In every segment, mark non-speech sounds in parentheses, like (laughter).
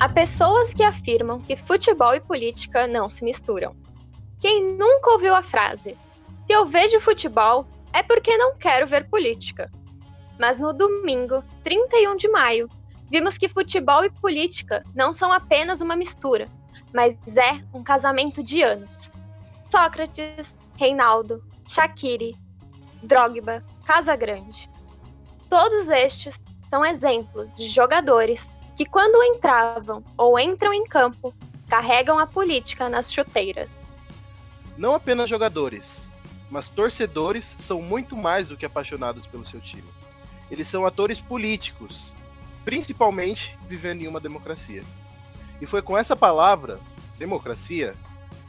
Há pessoas que afirmam que futebol e política não se misturam. Quem nunca ouviu a frase: se eu vejo futebol, é porque não quero ver política. Mas no domingo, 31 de maio, vimos que futebol e política não são apenas uma mistura, mas é um casamento de anos. Sócrates, Reinaldo, Shaqiri, Drogba, Casagrande. Todos estes são exemplos de jogadores que, quando entravam ou entram em campo, carregam a política nas chuteiras. Não apenas jogadores, mas torcedores são muito mais do que apaixonados pelo seu time. Eles são atores políticos, principalmente vivendo em uma democracia. E foi com essa palavra, democracia,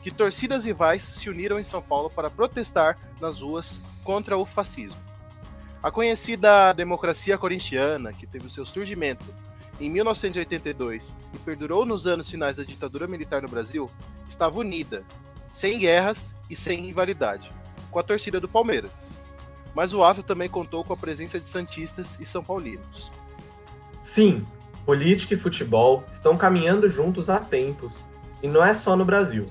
que torcidas rivais se uniram em São Paulo para protestar nas ruas contra o fascismo. A conhecida democracia corintiana, que teve o seu surgimento em 1982 e perdurou nos anos finais da ditadura militar no Brasil, estava unida, sem guerras e sem rivalidade, com a torcida do Palmeiras. Mas o ato também contou com a presença de santistas e são paulinos. Sim, política e futebol estão caminhando juntos há tempos, e não é só no Brasil.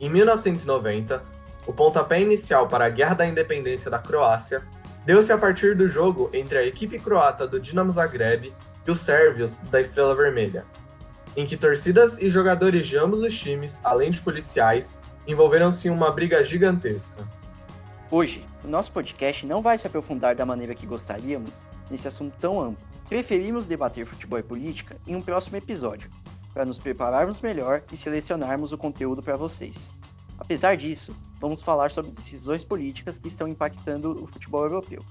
Em 1990, o pontapé inicial para a Guerra da Independência da Croácia deu-se a partir do jogo entre a equipe croata do Dinamo Zagreb e os sérvios da Estrela Vermelha, em que torcidas e jogadores de ambos os times, além de policiais, envolveram-se em uma briga gigantesca. Hoje, o nosso podcast não vai se aprofundar da maneira que gostaríamos nesse assunto tão amplo. Preferimos debater futebol e política em um próximo episódio, para nos prepararmos melhor e selecionarmos o conteúdo para vocês. Apesar disso, vamos falar sobre decisões políticas que estão impactando o futebol europeu.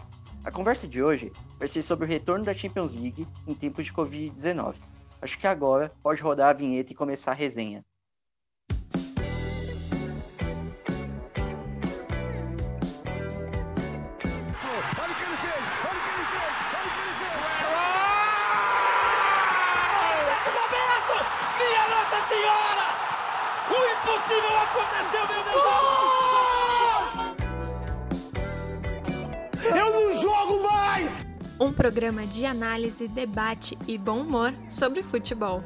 A conversa de hoje vai ser sobre o retorno da Champions League em tempos de Covid-19. Acho que agora pode rodar a vinheta e começar a resenha. Programa de análise, debate e bom humor sobre futebol.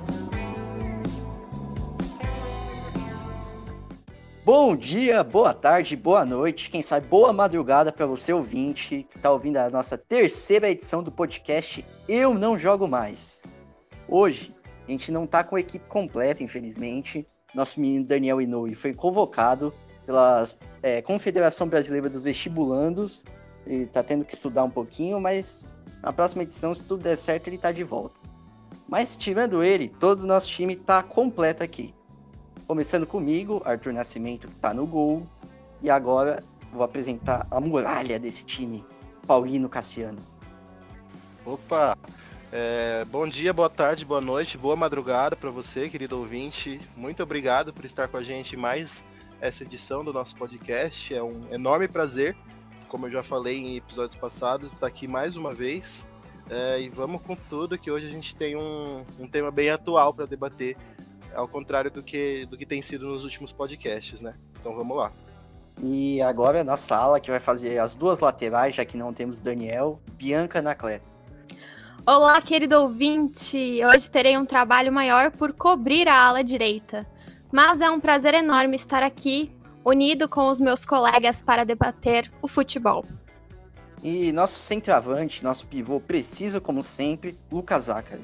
Bom dia, boa tarde, boa noite, quem sabe boa madrugada para você ouvinte que está ouvindo a nossa terceira edição do podcast Eu Não Jogo Mais. Hoje, a gente não está com a equipe completa, infelizmente, nosso menino Daniel Inoue foi convocado pela é, Confederação Brasileira dos Vestibulandos. Ele está tendo que estudar um pouquinho, mas na próxima edição, se tudo der certo, ele está de volta. Mas tirando ele, todo o nosso time está completo aqui. Começando comigo, Arthur Nascimento, que está no gol. E agora vou apresentar a muralha desse time, Paulino Cassiano. Opa! É, bom dia, boa tarde, boa noite, boa madrugada para você, querido ouvinte. Muito obrigado por estar com a gente mais essa edição do nosso podcast. É um enorme prazer, como eu já falei em episódios passados, estar aqui mais uma vez. É, e vamos com tudo, que hoje a gente tem um, um tema bem atual para debater, ao contrário do que, do que tem sido nos últimos podcasts, né? Então vamos lá. E agora na sala que vai fazer as duas laterais, já que não temos Daniel, Bianca Naclé. Olá, querido ouvinte! Hoje terei um trabalho maior por cobrir a ala direita. Mas é um prazer enorme estar aqui, unido com os meus colegas para debater o futebol. E nosso centroavante, nosso pivô preciso como sempre, Lucas Zachary.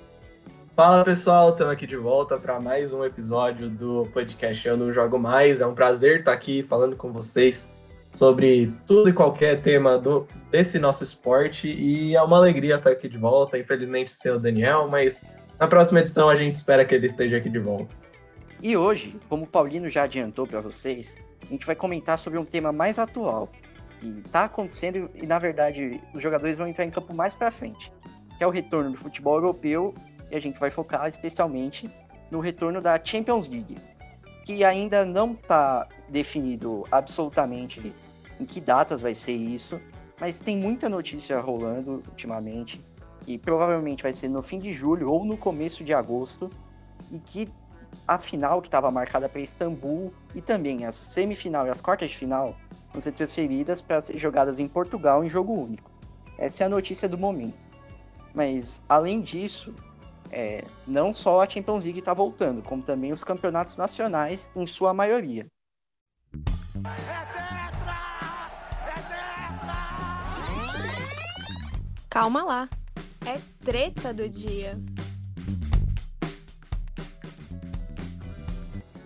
Fala pessoal, estamos aqui de volta para mais um episódio do podcast Eu Não Jogo Mais. É um prazer estar aqui falando com vocês sobre tudo e qualquer tema do, desse nosso esporte e é uma alegria estar aqui de volta. Infelizmente sem o Daniel, mas na próxima edição a gente espera que ele esteja aqui de volta. E hoje, como o Paulino já adiantou para vocês, a gente vai comentar sobre um tema mais atual que está acontecendo e na verdade os jogadores vão entrar em campo mais para frente, que é o retorno do futebol europeu e a gente vai focar especialmente no retorno da Champions League, que ainda não está definido absolutamente em que datas vai ser isso, mas tem muita notícia rolando ultimamente, e provavelmente vai ser no fim de julho ou no começo de agosto, e que a final que estava marcada para Istambul e também as semifinal e as quartas de final vão ser transferidas para ser jogadas em Portugal em jogo único. Essa é a notícia do momento. Mas além disso, é, não só a Champions League está voltando, como também os campeonatos nacionais, em sua maioria. Calma lá, é treta do dia.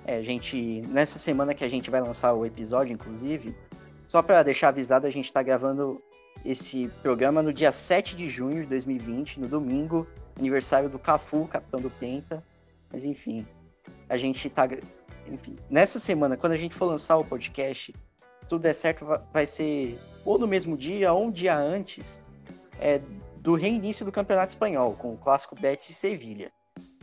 É, gente, nessa semana que a gente vai lançar o episódio, inclusive, só para deixar avisado, a gente está gravando esse programa no dia 7 de junho de 2020, no domingo, aniversário do Cafu, capitão do Penta. Mas enfim, a gente tá. Enfim, nessa semana, quando a gente for lançar o podcast, se tudo der certo, vai ser ou no mesmo dia ou um dia antes é, do reinício do Campeonato Espanhol, com o clássico Betis e Sevilha.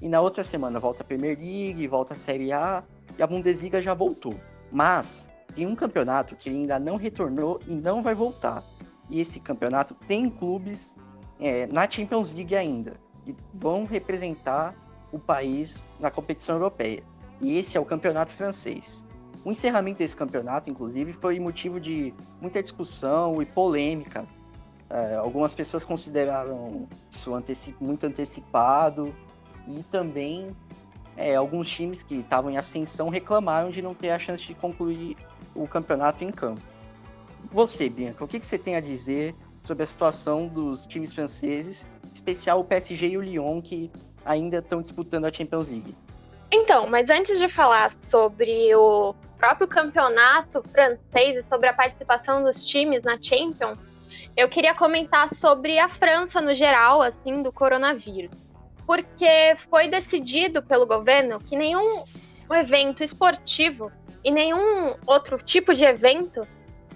E na outra semana volta a Premier League, volta a Série A e a Bundesliga já voltou. Mas tem um campeonato que ainda não retornou e não vai voltar. E esse campeonato tem clubes é, na Champions League ainda, que vão representar o país na competição europeia. E esse é o campeonato francês. O encerramento desse campeonato, inclusive, foi motivo de muita discussão e polêmica. É, algumas pessoas consideraram isso anteci muito antecipado e também é, alguns times que estavam em ascensão reclamaram de não ter a chance de concluir o campeonato em campo. Você, Bianca, o que, que você tem a dizer sobre a situação dos times franceses, em especial o PSG e o Lyon, que ainda estão disputando a Champions League? Então, mas antes de falar sobre o próprio campeonato francês e sobre a participação dos times na Champions, eu queria comentar sobre a França no geral, assim, do coronavírus. Porque foi decidido pelo governo que nenhum evento esportivo e nenhum outro tipo de evento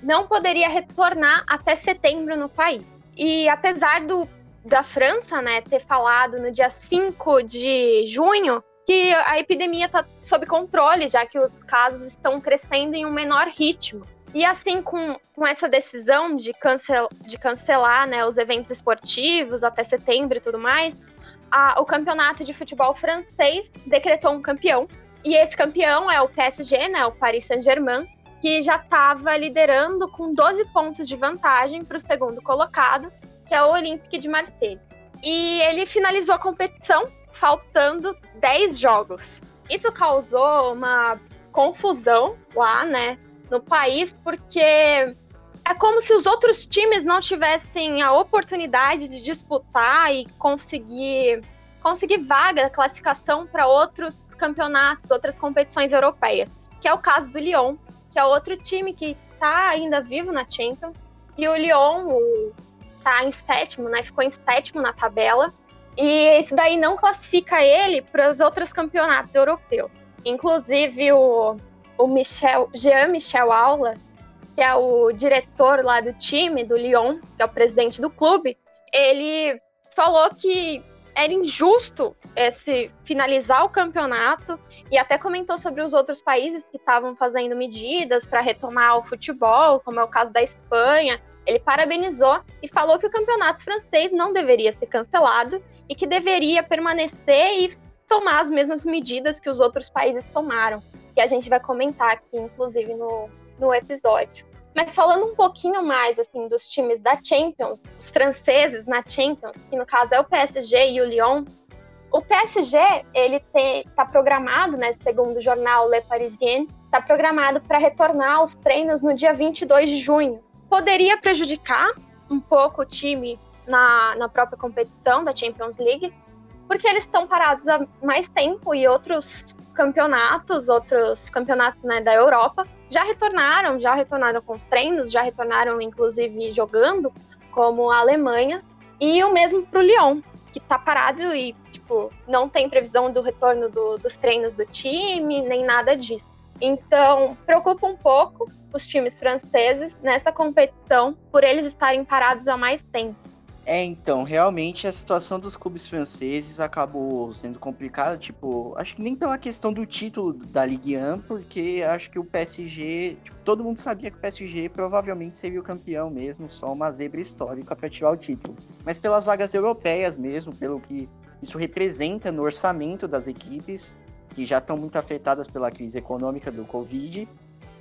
não poderia retornar até setembro no país. E apesar do, da França né, ter falado no dia 5 de junho que a epidemia está sob controle, já que os casos estão crescendo em um menor ritmo. E assim, com, com essa decisão de, cancel, de cancelar né, os eventos esportivos até setembro e tudo mais, a, o campeonato de futebol francês decretou um campeão, e esse campeão é o PSG, né, o Paris Saint-Germain, que já estava liderando com 12 pontos de vantagem para o segundo colocado, que é o Olympique de Marseille. E ele finalizou a competição faltando 10 jogos. Isso causou uma confusão lá, né, no país, porque é como se os outros times não tivessem a oportunidade de disputar e conseguir conseguir vaga, classificação para outros campeonatos, outras competições europeias, que é o caso do Lyon, que é outro time que está ainda vivo na Champions. E o Lyon está em sétimo, né? Ficou em sétimo na tabela. E isso daí não classifica ele para os outros campeonatos europeus. Inclusive o, o Michel, Jean Michel Aula, que é o diretor lá do time, do Lyon, que é o presidente do clube, ele falou que era injusto esse finalizar o campeonato e até comentou sobre os outros países que estavam fazendo medidas para retomar o futebol, como é o caso da Espanha. Ele parabenizou e falou que o campeonato francês não deveria ser cancelado e que deveria permanecer e tomar as mesmas medidas que os outros países tomaram, que a gente vai comentar aqui, inclusive, no, no episódio. Mas falando um pouquinho mais assim dos times da Champions, os franceses na Champions, que no caso é o PSG e o Lyon, o PSG ele está programado, né, segundo o jornal Le Parisien, está programado para retornar aos treinos no dia 22 de junho. Poderia prejudicar um pouco o time na, na própria competição da Champions League, porque eles estão parados há mais tempo e outros campeonatos, outros campeonatos né, da Europa, já retornaram, já retornaram com os treinos, já retornaram inclusive jogando, como a Alemanha, e o mesmo para o Lyon, que está parado e tipo, não tem previsão do retorno do, dos treinos do time, nem nada disso. Então, preocupa um pouco os times franceses nessa competição por eles estarem parados há mais tempo. É, então, realmente a situação dos clubes franceses acabou sendo complicada, tipo, acho que nem pela questão do título da Ligue 1, porque acho que o PSG, tipo, todo mundo sabia que o PSG provavelmente seria o campeão mesmo, só uma zebra histórica para tirar o título. Mas pelas vagas europeias mesmo, pelo que isso representa no orçamento das equipes, que já estão muito afetadas pela crise econômica do Covid,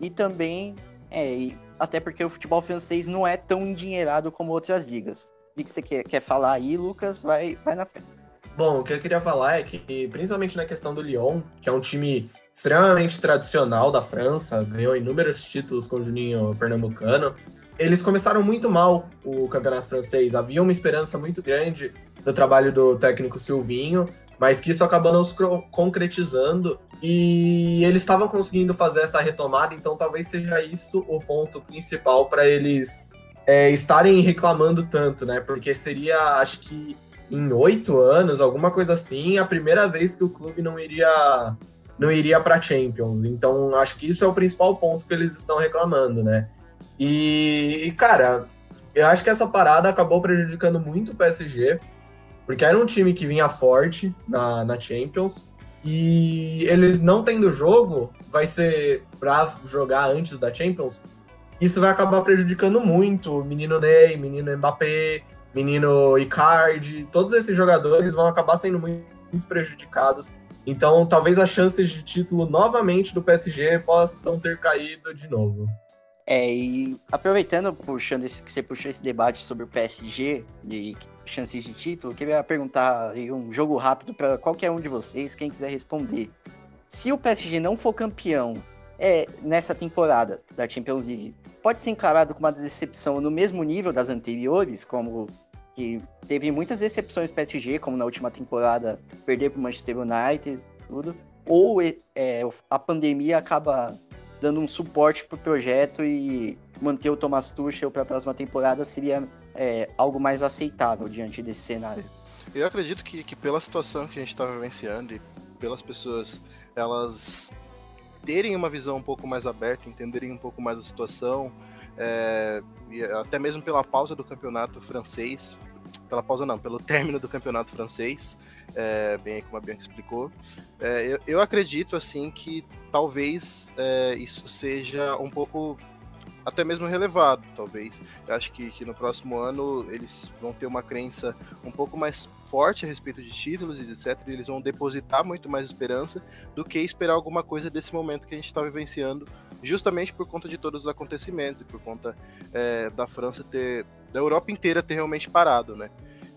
e também, é, até porque o futebol francês não é tão endinheirado como outras ligas. O que você quer, quer falar aí, Lucas? Vai, vai na frente. Bom, o que eu queria falar é que, principalmente na questão do Lyon, que é um time extremamente tradicional da França, ganhou inúmeros títulos com o Juninho Pernambucano, eles começaram muito mal o campeonato francês. Havia uma esperança muito grande no trabalho do técnico Silvinho, mas que isso acabou não se concretizando e eles estavam conseguindo fazer essa retomada, então talvez seja isso o ponto principal para eles é, estarem reclamando tanto, né? Porque seria, acho que em oito anos, alguma coisa assim, a primeira vez que o clube não iria não iria para Champions. Então, acho que isso é o principal ponto que eles estão reclamando, né? E, cara, eu acho que essa parada acabou prejudicando muito o PSG, porque era um time que vinha forte na, na Champions, e eles não tendo jogo, vai ser para jogar antes da Champions, isso vai acabar prejudicando muito o menino Ney, menino Mbappé, menino Icardi, todos esses jogadores vão acabar sendo muito, muito prejudicados. Então, talvez as chances de título novamente do PSG possam ter caído de novo. É, e aproveitando, puxando esse, que você puxou esse debate sobre o PSG e chances de título, eu queria perguntar um jogo rápido para qualquer um de vocês, quem quiser responder. Se o PSG não for campeão é, nessa temporada da Champions League, pode ser encarado como uma decepção no mesmo nível das anteriores, como que teve muitas decepções PSG, como na última temporada, perder para o Manchester United, tudo. Ou é, a pandemia acaba dando um suporte para o projeto e manter o Thomas Tuchel para a próxima temporada seria é, algo mais aceitável diante desse cenário. Eu acredito que, que pela situação que a gente está vivenciando e pelas pessoas elas terem uma visão um pouco mais aberta, entenderem um pouco mais a situação, é, até mesmo pela pausa do campeonato francês, pela pausa não, pelo término do campeonato francês, é, bem como a Bianca explicou, é, eu, eu, acredito assim que talvez é, isso seja um pouco até mesmo relevado, talvez. Eu acho que, que no próximo ano eles vão ter uma crença um pouco mais forte a respeito de títulos e etc. E eles vão depositar muito mais esperança do que esperar alguma coisa desse momento que a gente está vivenciando, justamente por conta de todos os acontecimentos e por conta é, da França ter, da Europa inteira ter realmente parado, né?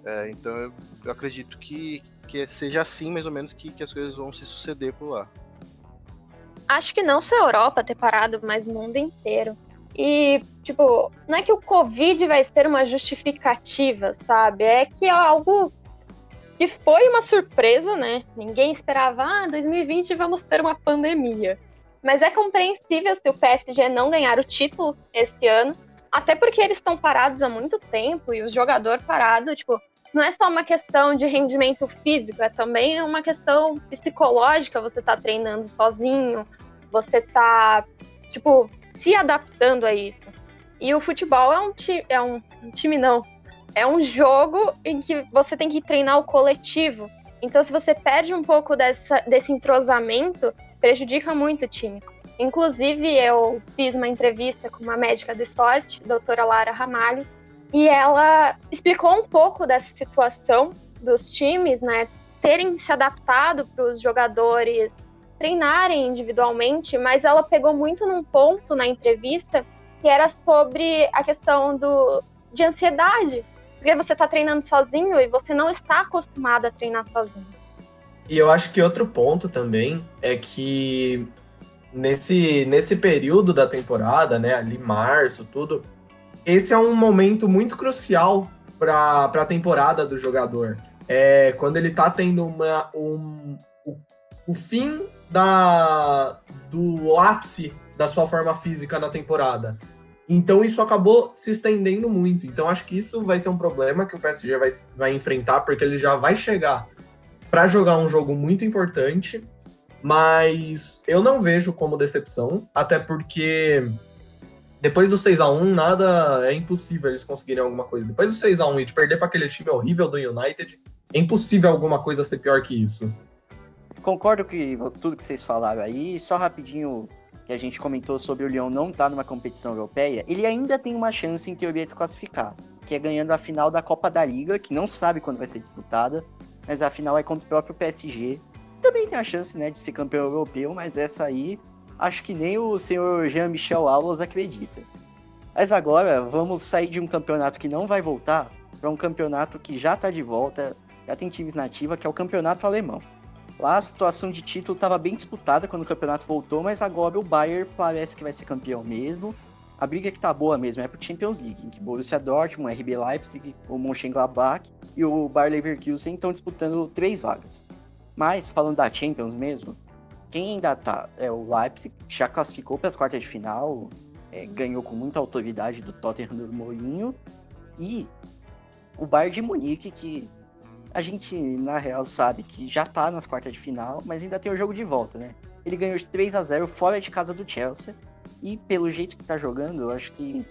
É, então eu, eu, acredito que, que seja assim mais ou menos que, que as coisas vão se suceder por lá. Acho que não só a Europa ter parado, mas o mundo inteiro. E, tipo, não é que o Covid vai ser uma justificativa, sabe? É que é algo que foi uma surpresa, né? Ninguém esperava, ah, 2020 vamos ter uma pandemia. Mas é compreensível se o PSG não ganhar o título este ano, até porque eles estão parados há muito tempo e o jogador parado, tipo, não é só uma questão de rendimento físico, é também uma questão psicológica. Você tá treinando sozinho, você tá, tipo, se adaptando a isso. E o futebol é um, é um, um time, não. É um jogo em que você tem que treinar o coletivo. Então, se você perde um pouco dessa, desse entrosamento, prejudica muito o time. Inclusive, eu fiz uma entrevista com uma médica do esporte, doutora Lara Ramalho, e ela explicou um pouco dessa situação dos times, né, terem se adaptado para os jogadores treinarem individualmente, mas ela pegou muito num ponto na entrevista que era sobre a questão do, de ansiedade, porque você está treinando sozinho e você não está acostumado a treinar sozinho. E eu acho que outro ponto também é que nesse, nesse período da temporada, né, ali março, tudo, esse é um momento muito crucial para a temporada do jogador. É quando ele está tendo uma, um, o, o fim da, do ápice da sua forma física na temporada. Então isso acabou se estendendo muito. Então acho que isso vai ser um problema que o PSG vai, vai enfrentar, porque ele já vai chegar para jogar um jogo muito importante. Mas eu não vejo como decepção, até porque depois do 6 a 1 nada é impossível eles conseguirem alguma coisa. Depois do 6 a 1 e de perder para aquele time horrível do United, é impossível alguma coisa ser pior que isso. Concordo com tudo que vocês falaram aí. Só rapidinho que a gente comentou sobre o Lyon não estar tá numa competição europeia, ele ainda tem uma chance em teoria de se classificar, que é ganhando a final da Copa da Liga, que não sabe quando vai ser disputada, mas a final é contra o próprio PSG. Também tem a chance, né, de ser campeão europeu, mas essa aí acho que nem o senhor Jean-Michel Aulas acredita. Mas agora vamos sair de um campeonato que não vai voltar para um campeonato que já está de volta já tem times na ativa, que é o campeonato alemão. Lá a situação de título estava bem disputada quando o campeonato voltou, mas agora o Bayern parece que vai ser campeão mesmo. A briga que tá boa mesmo é pro Champions League, em que Borussia Dortmund, RB Leipzig, o Mönchengladbach e o Bayer Leverkusen estão disputando três vagas. Mas, falando da Champions mesmo, quem ainda tá é o Leipzig, que já classificou para as quartas de final, é, ganhou com muita autoridade do Tottenham do Mourinho, e o Bayern de Munique, que a gente, na real, sabe que já tá nas quartas de final, mas ainda tem o jogo de volta, né? Ele ganhou de 3 a 0 fora de casa do Chelsea. E pelo jeito que tá jogando, eu acho que,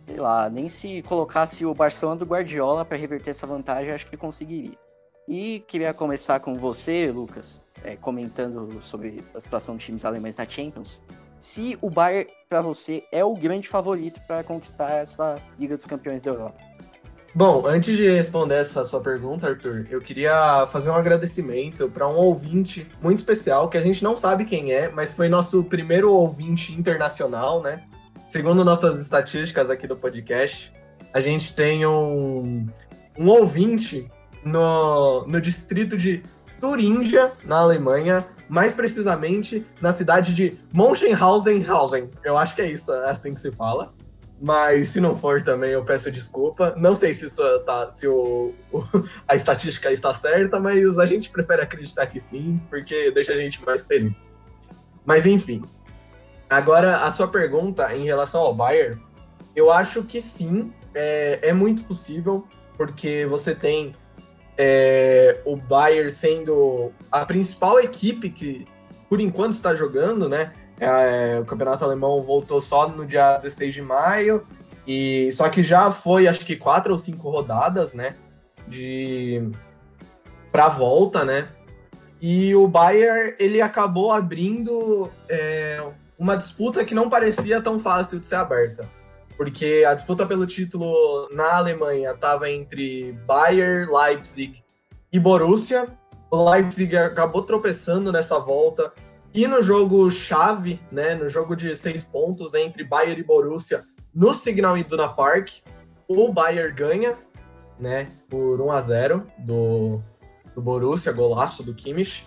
sei lá, nem se colocasse o Barcelona do Guardiola para reverter essa vantagem, acho que conseguiria. E queria começar com você, Lucas, é, comentando sobre a situação dos times alemães na Champions. Se o Bayern, para você, é o grande favorito para conquistar essa Liga dos Campeões da Europa. Bom, antes de responder essa sua pergunta, Arthur, eu queria fazer um agradecimento para um ouvinte muito especial que a gente não sabe quem é, mas foi nosso primeiro ouvinte internacional, né? Segundo nossas estatísticas aqui do podcast, a gente tem um, um ouvinte no, no distrito de Turingia, na Alemanha, mais precisamente na cidade de Mönchenhausen-Hausen. Eu acho que é isso, é assim que se fala. Mas se não for também, eu peço desculpa. Não sei se, isso tá, se o, o, (laughs) a estatística está certa, mas a gente prefere acreditar que sim, porque deixa a gente mais feliz. Mas enfim. Agora, a sua pergunta em relação ao Bayern, eu acho que sim, é, é muito possível, porque você tem é, o Bayern sendo a principal equipe que, por enquanto, está jogando, né? É, o campeonato alemão voltou só no dia 16 de maio, e só que já foi acho que quatro ou cinco rodadas, né? De para volta, né? E o Bayern ele acabou abrindo é, uma disputa que não parecia tão fácil de ser aberta, porque a disputa pelo título na Alemanha estava entre Bayern, Leipzig e Borussia. O Leipzig acabou tropeçando nessa volta, e no jogo chave, né, no jogo de seis pontos entre Bayern e Borussia, no Signal Iduna Park, o Bayern ganha, né, por 1 a 0 do, do Borussia, golaço do Kimmich.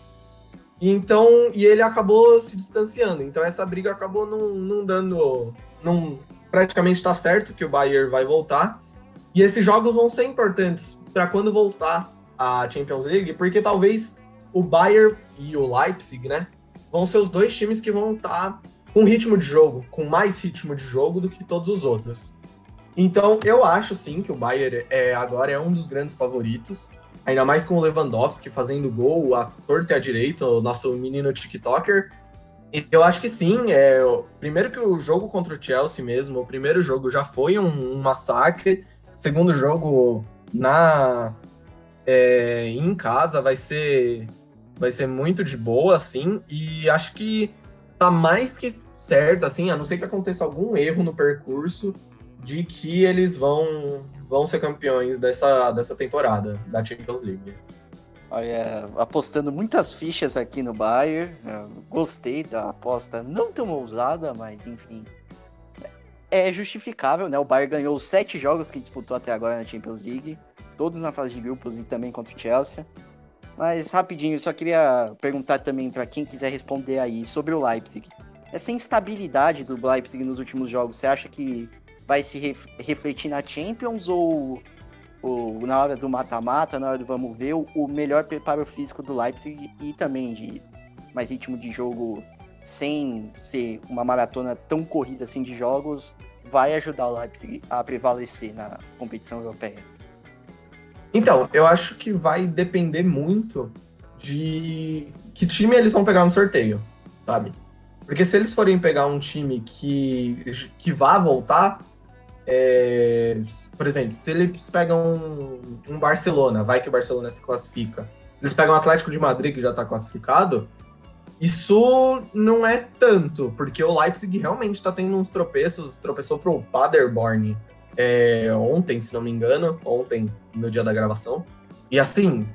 E então, e ele acabou se distanciando. Então essa briga acabou não, não dando, não praticamente está certo que o Bayern vai voltar. E esses jogos vão ser importantes para quando voltar a Champions League, porque talvez o Bayern e o Leipzig, né, vão ser os dois times que vão estar tá com ritmo de jogo, com mais ritmo de jogo do que todos os outros. Então, eu acho sim que o Bayern é, agora é um dos grandes favoritos, ainda mais com o Lewandowski fazendo gol, a torta e a direita, o nosso menino TikToker. Eu acho que sim, é, primeiro que o jogo contra o Chelsea mesmo, o primeiro jogo já foi um, um massacre, segundo jogo na é, em casa vai ser vai ser muito de boa, assim, e acho que tá mais que certo, assim, a não ser que aconteça algum erro no percurso, de que eles vão, vão ser campeões dessa, dessa temporada da Champions League. Olha, apostando muitas fichas aqui no Bayern, gostei da aposta, não tão ousada, mas enfim, é justificável, né? O Bayern ganhou sete jogos que disputou até agora na Champions League, todos na fase de grupos e também contra o Chelsea. Mas rapidinho, só queria perguntar também para quem quiser responder aí sobre o Leipzig. Essa instabilidade do Leipzig nos últimos jogos, você acha que vai se ref refletir na Champions ou, ou na hora do mata-mata, na hora do vamos ver, o, melhor preparo físico do Leipzig e também de mais ritmo de jogo sem ser uma maratona tão corrida assim de jogos, vai ajudar o Leipzig a prevalecer na competição europeia? Então, eu acho que vai depender muito de que time eles vão pegar no sorteio, sabe? Porque se eles forem pegar um time que, que vá voltar, é, por exemplo, se eles pegam um, um, Barcelona, vai que o Barcelona se classifica, se eles pegam o Atlético de Madrid, que já está classificado, isso não é tanto, porque o Leipzig realmente está tendo uns tropeços, tropeçou pro Paderborn, é, ontem, se não me engano, ontem, no dia da gravação. E assim,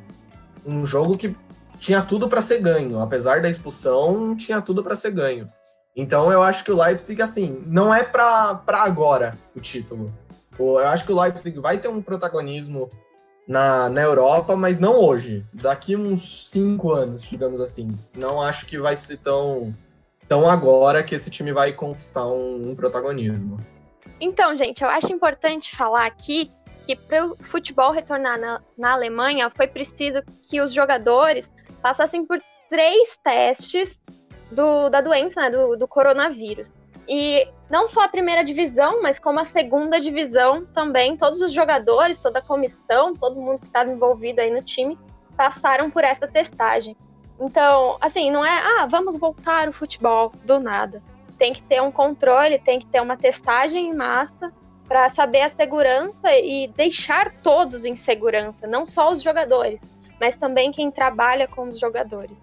um jogo que tinha tudo para ser ganho, apesar da expulsão, tinha tudo para ser ganho. Então eu acho que o Leipzig, assim, não é para agora o título. Eu acho que o Leipzig vai ter um protagonismo na, na Europa, mas não hoje. Daqui uns cinco anos, digamos assim. Não acho que vai ser tão, tão agora que esse time vai conquistar um, um protagonismo. Então, gente, eu acho importante falar aqui que para o futebol retornar na, na Alemanha foi preciso que os jogadores passassem por três testes do, da doença, né, do, do coronavírus. E não só a primeira divisão, mas como a segunda divisão também, todos os jogadores, toda a comissão, todo mundo que estava envolvido aí no time, passaram por essa testagem. Então, assim, não é, ah, vamos voltar o futebol do nada. Tem que ter um controle, tem que ter uma testagem em massa para saber a segurança e deixar todos em segurança, não só os jogadores, mas também quem trabalha com os jogadores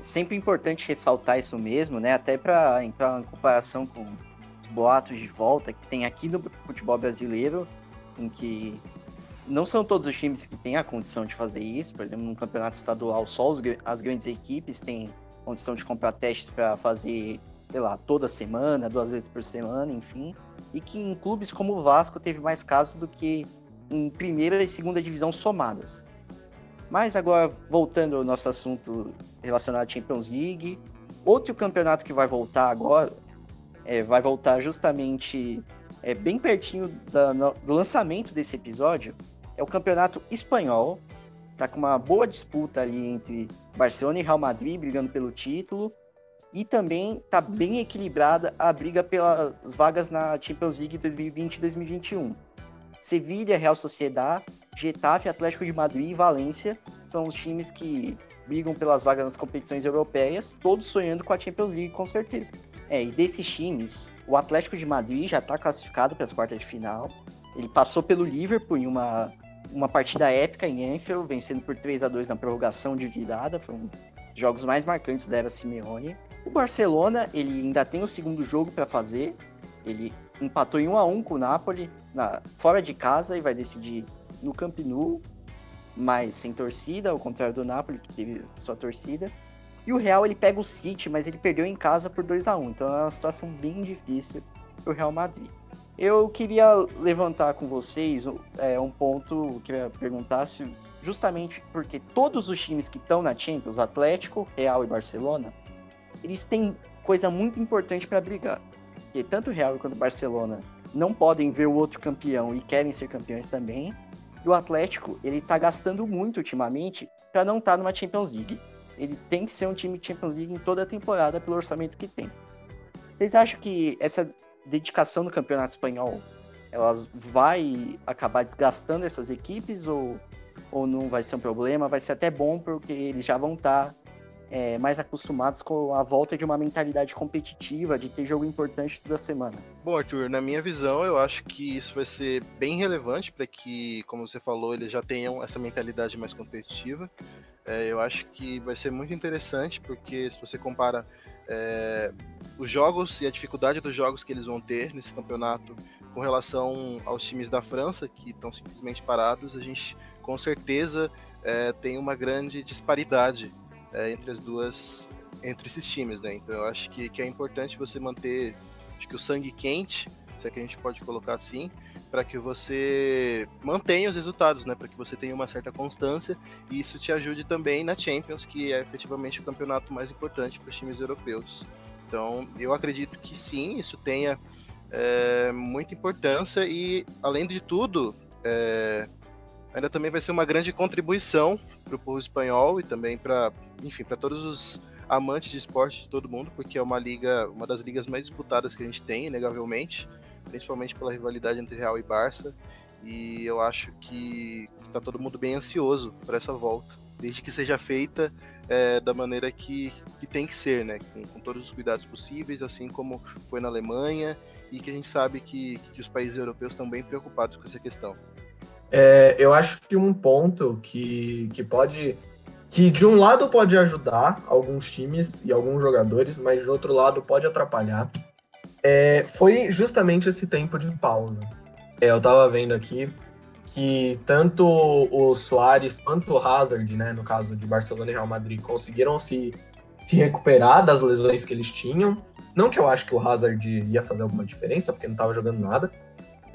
sempre importante ressaltar isso mesmo, né? Até para entrar em comparação com os boatos de volta que tem aqui no futebol brasileiro, em que não são todos os times que têm a condição de fazer isso. Por exemplo, no campeonato estadual, só os, as grandes equipes têm condição de comprar testes para fazer, sei lá, toda semana, duas vezes por semana, enfim. E que em clubes como o Vasco teve mais casos do que em primeira e segunda divisão somadas. Mas agora, voltando ao nosso assunto relacionado à Champions League, outro campeonato que vai voltar agora, é, vai voltar justamente é, bem pertinho da, no, do lançamento desse episódio, é o campeonato espanhol. Tá com uma boa disputa ali entre Barcelona e Real Madrid brigando pelo título. E também tá bem equilibrada a briga pelas vagas na Champions League 2020 e 2021. Sevilha, Real Sociedad Getafe, Atlético de Madrid e Valência são os times que brigam pelas vagas nas competições europeias, todos sonhando com a Champions League, com certeza. É, e desses times, o Atlético de Madrid já está classificado para as quartas de final. Ele passou pelo Liverpool em uma, uma partida épica em Anfield, vencendo por 3 a 2 na prorrogação de virada. Foi um dos jogos mais marcantes da era Simeone. O Barcelona, ele ainda tem o segundo jogo para fazer. Ele empatou em 1 a 1 com o Napoli, na, fora de casa, e vai decidir no Camp Nou, mas sem torcida, ao contrário do Napoli, que teve sua torcida. E o Real ele pega o City, mas ele perdeu em casa por 2 a 1 Então é uma situação bem difícil para o Real Madrid. Eu queria levantar com vocês é, um ponto, queria perguntar se justamente porque todos os times que estão na Champions, Atlético, Real e Barcelona, eles têm coisa muito importante para brigar. Porque tanto o Real quanto o Barcelona não podem ver o outro campeão e querem ser campeões também. E o Atlético, ele tá gastando muito ultimamente para não estar tá numa Champions League. Ele tem que ser um time Champions League em toda a temporada pelo orçamento que tem. Vocês acham que essa dedicação no Campeonato Espanhol, elas vai acabar desgastando essas equipes ou, ou não vai ser um problema? Vai ser até bom porque eles já vão estar tá é, mais acostumados com a volta de uma mentalidade competitiva, de ter jogo importante toda semana. Bom, Arthur, na minha visão, eu acho que isso vai ser bem relevante para que, como você falou, eles já tenham essa mentalidade mais competitiva. É, eu acho que vai ser muito interessante, porque se você compara é, os jogos e a dificuldade dos jogos que eles vão ter nesse campeonato com relação aos times da França, que estão simplesmente parados, a gente com certeza é, tem uma grande disparidade é, entre as duas, entre esses times, né? Então eu acho que, que é importante você manter, acho que o sangue quente, se é que a gente pode colocar assim, para que você mantenha os resultados, né? Para que você tenha uma certa constância e isso te ajude também na Champions, que é efetivamente o campeonato mais importante para os times europeus. Então, eu acredito que sim, isso tenha é, muita importância e, além de tudo, é, ainda também vai ser uma grande contribuição para o povo espanhol e também para, enfim, para todos os amantes de esporte de todo mundo, porque é uma liga, uma das ligas mais disputadas que a gente tem, inegavelmente, principalmente pela rivalidade entre Real e Barça. E eu acho que está todo mundo bem ansioso por essa volta, desde que seja feita é, da maneira que, que tem que ser, né? Com, com, todos os cuidados possíveis, assim como foi na Alemanha, e que a gente sabe que, que os países europeus estão bem preocupados com essa questão. É, eu acho que um ponto que, que pode. que de um lado pode ajudar alguns times e alguns jogadores, mas de outro lado pode atrapalhar, é, foi justamente esse tempo de pausa. É, eu tava vendo aqui que tanto o Soares quanto o Hazard, né, no caso de Barcelona e Real Madrid, conseguiram se, se recuperar das lesões que eles tinham. Não que eu acho que o Hazard ia fazer alguma diferença, porque não estava jogando nada,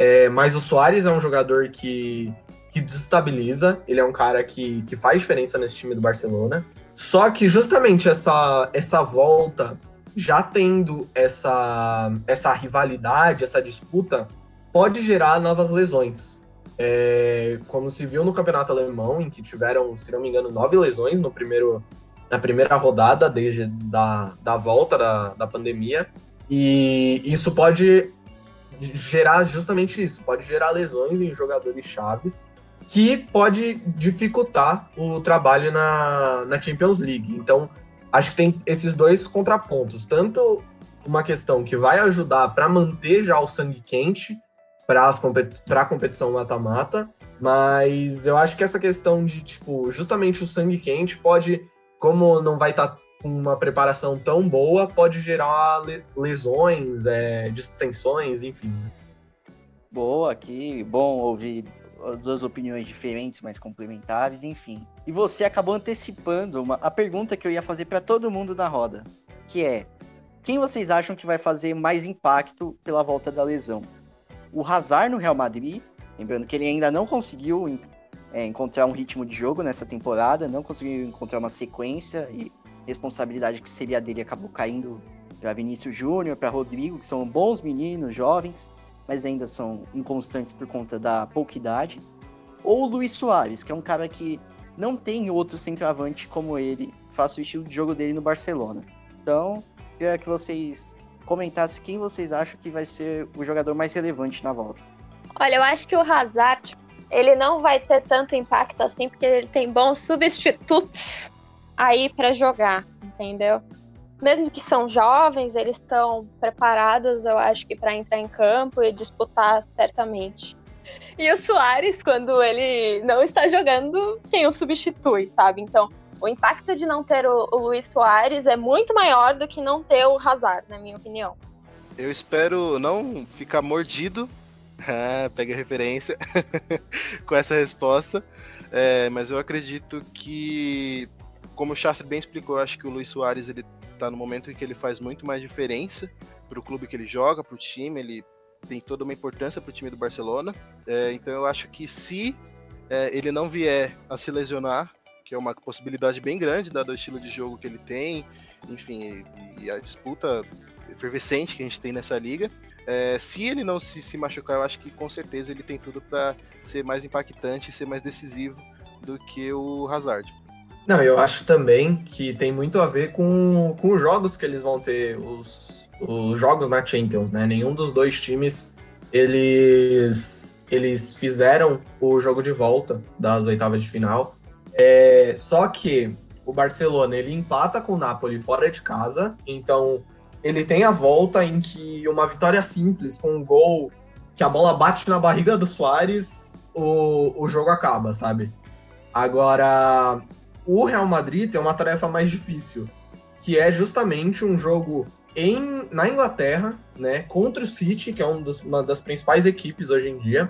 é, mas o Soares é um jogador que que desestabiliza, ele é um cara que, que faz diferença nesse time do Barcelona. Só que justamente essa, essa volta, já tendo essa, essa rivalidade, essa disputa, pode gerar novas lesões. É, como se viu no campeonato alemão, em que tiveram, se não me engano, nove lesões no primeiro, na primeira rodada desde da, da volta da, da pandemia. E isso pode gerar justamente isso, pode gerar lesões em jogadores chaves, que pode dificultar o trabalho na, na Champions League. Então, acho que tem esses dois contrapontos. Tanto uma questão que vai ajudar para manter já o sangue quente para a competição mata-mata, mas eu acho que essa questão de, tipo, justamente o sangue quente pode, como não vai estar tá uma preparação tão boa, pode gerar lesões, é, distensões, enfim. Boa, que bom ouvir as duas opiniões diferentes, mas complementares, enfim. E você acabou antecipando uma, a pergunta que eu ia fazer para todo mundo na roda, que é: quem vocês acham que vai fazer mais impacto pela volta da lesão? O Hazard no Real Madrid, lembrando que ele ainda não conseguiu é, encontrar um ritmo de jogo nessa temporada, não conseguiu encontrar uma sequência e responsabilidade que seria dele acabou caindo para Vinícius Júnior, para Rodrigo, que são bons meninos, jovens mas ainda são inconstantes por conta da pouca idade. Ou o Luiz Soares, que é um cara que não tem outro centroavante como ele, faça o estilo de jogo dele no Barcelona. Então, queria que vocês comentassem quem vocês acham que vai ser o jogador mais relevante na volta. Olha, eu acho que o Hazard, ele não vai ter tanto impacto assim, porque ele tem bons substitutos aí para jogar, entendeu? mesmo que são jovens, eles estão preparados, eu acho que para entrar em campo e disputar certamente. E o Soares, quando ele não está jogando, quem o substitui, sabe? Então, o impacto de não ter o, o Luiz Soares é muito maior do que não ter o Hazard, na minha opinião. Eu espero não ficar mordido, (laughs) ah, pega a referência, (laughs) com essa resposta, é, mas eu acredito que, como o Chastro bem explicou, acho que o Luiz Soares ele tá no momento em que ele faz muito mais diferença para o clube que ele joga, para o time, ele tem toda uma importância para o time do Barcelona. É, então eu acho que se é, ele não vier a se lesionar, que é uma possibilidade bem grande dado o estilo de jogo que ele tem, enfim, e, e a disputa efervescente que a gente tem nessa liga. É, se ele não se, se machucar, eu acho que com certeza ele tem tudo para ser mais impactante, ser mais decisivo do que o Hazard. Não, eu acho também que tem muito a ver com, com os jogos que eles vão ter, os, os jogos na Champions, né? Nenhum dos dois times, eles, eles fizeram o jogo de volta das oitavas de final. É, só que o Barcelona, ele empata com o Napoli fora de casa, então ele tem a volta em que uma vitória simples, com um gol que a bola bate na barriga do Soares, o, o jogo acaba, sabe? Agora, o Real Madrid tem uma tarefa mais difícil, que é justamente um jogo em, na Inglaterra, né, contra o City, que é um dos, uma das principais equipes hoje em dia,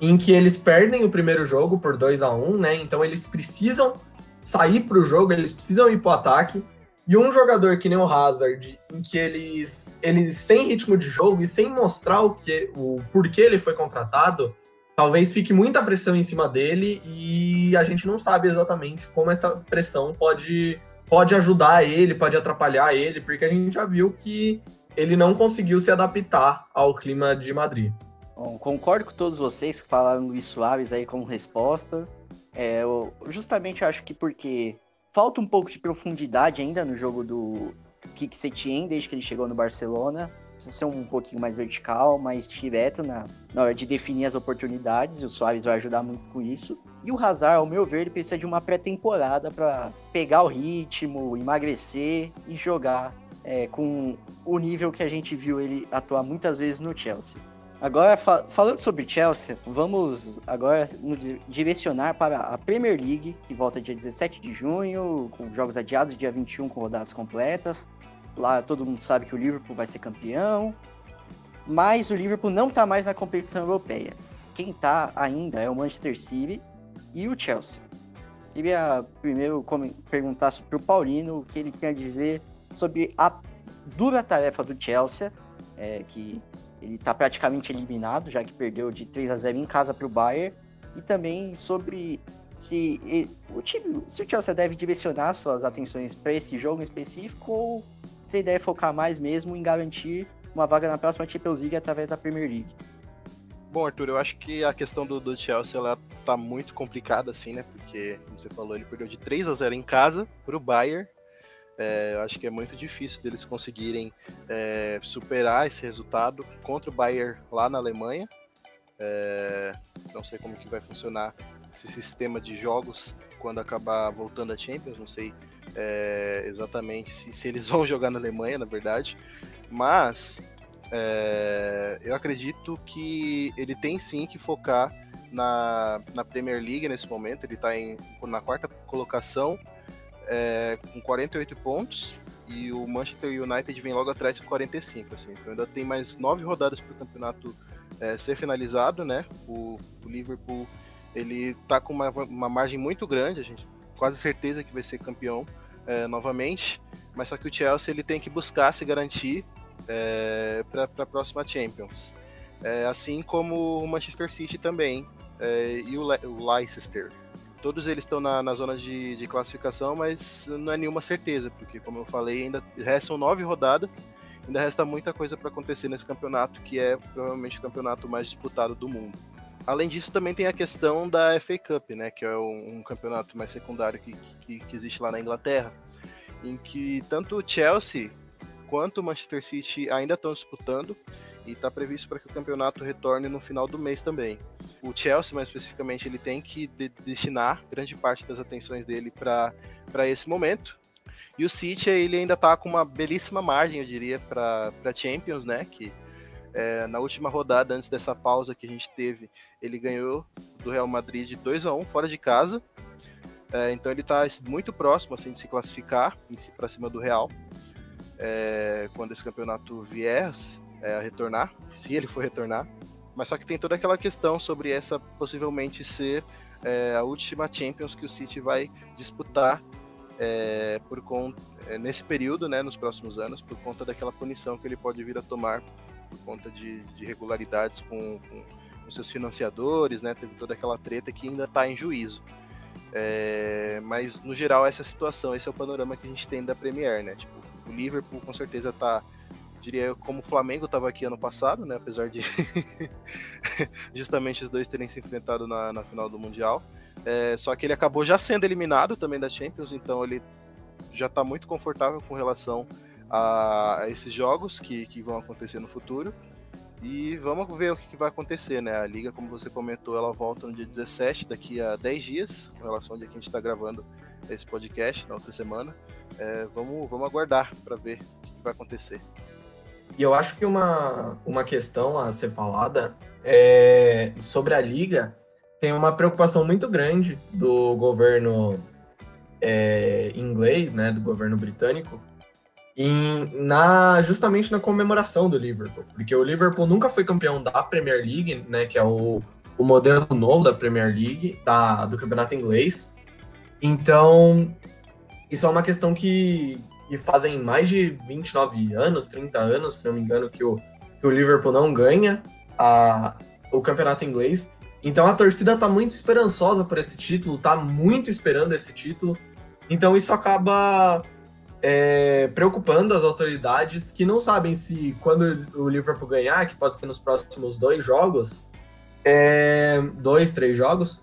em que eles perdem o primeiro jogo por 2 a 1 né? Então eles precisam sair para o jogo, eles precisam ir para o ataque. E um jogador que nem o Hazard, em que eles, eles sem ritmo de jogo e sem mostrar o que o porquê ele foi contratado, talvez fique muita pressão em cima dele e a gente não sabe exatamente como essa pressão pode, pode ajudar ele, pode atrapalhar ele, porque a gente já viu que ele não conseguiu se adaptar ao clima de Madrid. Bom, concordo com todos vocês que falaram Luiz Soares aí como resposta. É, eu justamente acho que porque falta um pouco de profundidade ainda no jogo do Kik Setien desde que ele chegou no Barcelona precisa ser um pouquinho mais vertical, mais direto na, na hora de definir as oportunidades, e o Soares vai ajudar muito com isso. E o Hazard, ao meu ver, ele precisa de uma pré-temporada para pegar o ritmo, emagrecer e jogar é, com o nível que a gente viu ele atuar muitas vezes no Chelsea. Agora, fa falando sobre Chelsea, vamos agora nos direcionar para a Premier League, que volta dia 17 de junho, com jogos adiados, dia 21 com rodadas completas. Lá todo mundo sabe que o Liverpool vai ser campeão, mas o Liverpool não está mais na competição europeia. Quem está ainda é o Manchester City e o Chelsea. Queria primeiro perguntar para o Paulino o que ele a dizer sobre a dura tarefa do Chelsea, é, que ele está praticamente eliminado, já que perdeu de 3 a 0 em casa para o Bayern, e também sobre se o time, se o Chelsea deve direcionar suas atenções para esse jogo em específico ou se ele deve focar mais mesmo em garantir uma vaga na próxima Champions League através da Premier League. Bom, Arthur, eu acho que a questão do, do Chelsea ela tá muito complicada, assim, né? Porque, como você falou, ele perdeu de 3 a 0 em casa para o Bayern. É, eu acho que é muito difícil deles conseguirem é, superar esse resultado contra o Bayern lá na Alemanha. É, não sei como que vai funcionar esse sistema de jogos quando acabar voltando a Champions. Não sei é, exatamente se, se eles (laughs) vão jogar na Alemanha, na verdade. Mas é, eu acredito que ele tem sim que focar na, na Premier League nesse momento. Ele está na quarta colocação é, com 48 pontos e o Manchester United vem logo atrás com 45. Assim. Então ainda tem mais nove rodadas para o campeonato é, ser finalizado, né? O, o, Liverpool ele tá com uma, uma margem muito grande, a gente quase certeza que vai ser campeão é, novamente. Mas só que o Chelsea ele tem que buscar se garantir é, para a próxima Champions. É, assim como o Manchester City também é, e o, Le o, Leicester. Todos eles estão na, na zona de, de, classificação, mas não é nenhuma certeza, porque, como eu falei, ainda restam nove rodadas, ainda resta muita coisa para acontecer nesse campeonato, que é provavelmente o campeonato mais disputado do mundo. Além disso, também tem a questão da FA Cup, né, que é um, um campeonato mais secundário que, que, que existe lá na Inglaterra, em que tanto o Chelsea quanto o Manchester City ainda estão disputando e está previsto para que o campeonato retorne no final do mês também. O Chelsea, mais especificamente, ele tem que de destinar grande parte das atenções dele para esse momento. E o City, ele ainda está com uma belíssima margem, eu diria, para Champions, né? Que é, na última rodada, antes dessa pausa que a gente teve, ele ganhou do Real Madrid 2 a 1 fora de casa. É, então ele está muito próximo assim, de se classificar para cima do Real é, quando esse campeonato vier é, a retornar, se ele for retornar. Mas só que tem toda aquela questão sobre essa possivelmente ser é, a última Champions que o City vai disputar é, por conta, nesse período, né, nos próximos anos, por conta daquela punição que ele pode vir a tomar por conta de, de irregularidades com, com, com, seus financiadores, né, teve toda aquela treta que ainda está em juízo. É, mas no geral essa situação, esse é o panorama que a gente tem da Premier, né? Tipo, o Liverpool com certeza tá, diria eu, como o Flamengo estava aqui ano passado, né? Apesar de (laughs) justamente os dois terem se enfrentado na, na final do Mundial. É, só que ele acabou já sendo eliminado também da Champions, então ele já está muito confortável com relação a, esses jogos que, que vão acontecer no futuro. E vamos ver o que, que, vai acontecer, né? A liga, como você comentou, ela volta no dia 17, daqui a 10 dias, com relação ao dia que a gente está gravando esse podcast, na outra semana. É, vamos, vamos aguardar para ver o que, que vai acontecer. E eu acho que uma, uma questão a ser falada é sobre a liga. Tem uma preocupação muito grande do governo é, inglês, né, do governo britânico, em, na, justamente na comemoração do Liverpool, porque o Liverpool nunca foi campeão da Premier League, né, que é o, o modelo novo da Premier League, da, do campeonato inglês. Então, isso é uma questão que, que fazem mais de 29 anos, 30 anos, se não me engano, que o, que o Liverpool não ganha a, o campeonato inglês. Então a torcida está muito esperançosa por esse título, está muito esperando esse título. Então isso acaba é, preocupando as autoridades que não sabem se quando o Liverpool ganhar, que pode ser nos próximos dois jogos, é, dois, três jogos,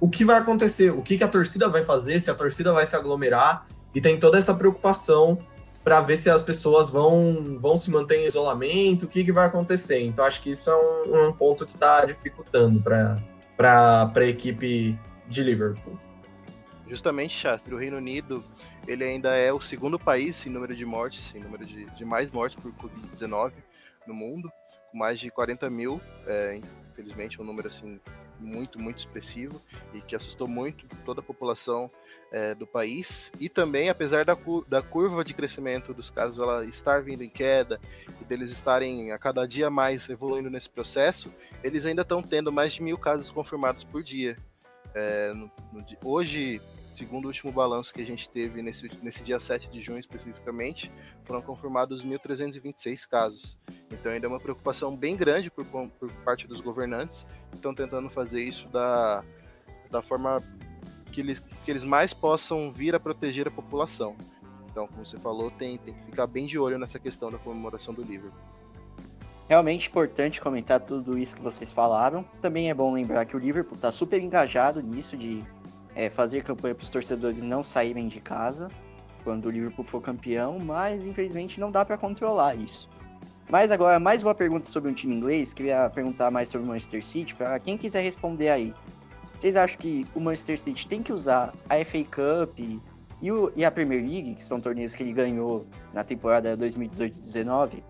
o que vai acontecer, o que, que a torcida vai fazer, se a torcida vai se aglomerar, e tem toda essa preocupação para ver se as pessoas vão, vão se manter em isolamento, o que, que vai acontecer. Então acho que isso é um, um ponto que está dificultando para a equipe de Liverpool. Justamente, Shastri, o Reino Unido ele ainda é o segundo país em número de mortes, em número de, de mais mortes por Covid-19 no mundo, com mais de 40 mil, é, infelizmente um número assim muito, muito expressivo e que assustou muito toda a população é, do país. E também, apesar da, da curva de crescimento dos casos ela estar vindo em queda e deles estarem a cada dia mais evoluindo nesse processo, eles ainda estão tendo mais de mil casos confirmados por dia. É, no, no, hoje, segundo o último balanço que a gente teve nesse, nesse dia 7 de junho especificamente, foram confirmados 1.326 casos. Então ainda é uma preocupação bem grande por, por parte dos governantes que estão tentando fazer isso da, da forma que eles, que eles mais possam vir a proteger a população. Então, como você falou, tem, tem que ficar bem de olho nessa questão da comemoração do livro. Realmente importante comentar tudo isso que vocês falaram. Também é bom lembrar que o Liverpool está super engajado nisso de é, fazer campanha para os torcedores não saírem de casa quando o Liverpool for campeão, mas infelizmente não dá para controlar isso. Mas agora, mais uma pergunta sobre um time inglês. Queria perguntar mais sobre o Manchester City, para quem quiser responder aí. Vocês acham que o Manchester City tem que usar a FA Cup e, o, e a Premier League, que são torneios que ele ganhou na temporada 2018-19,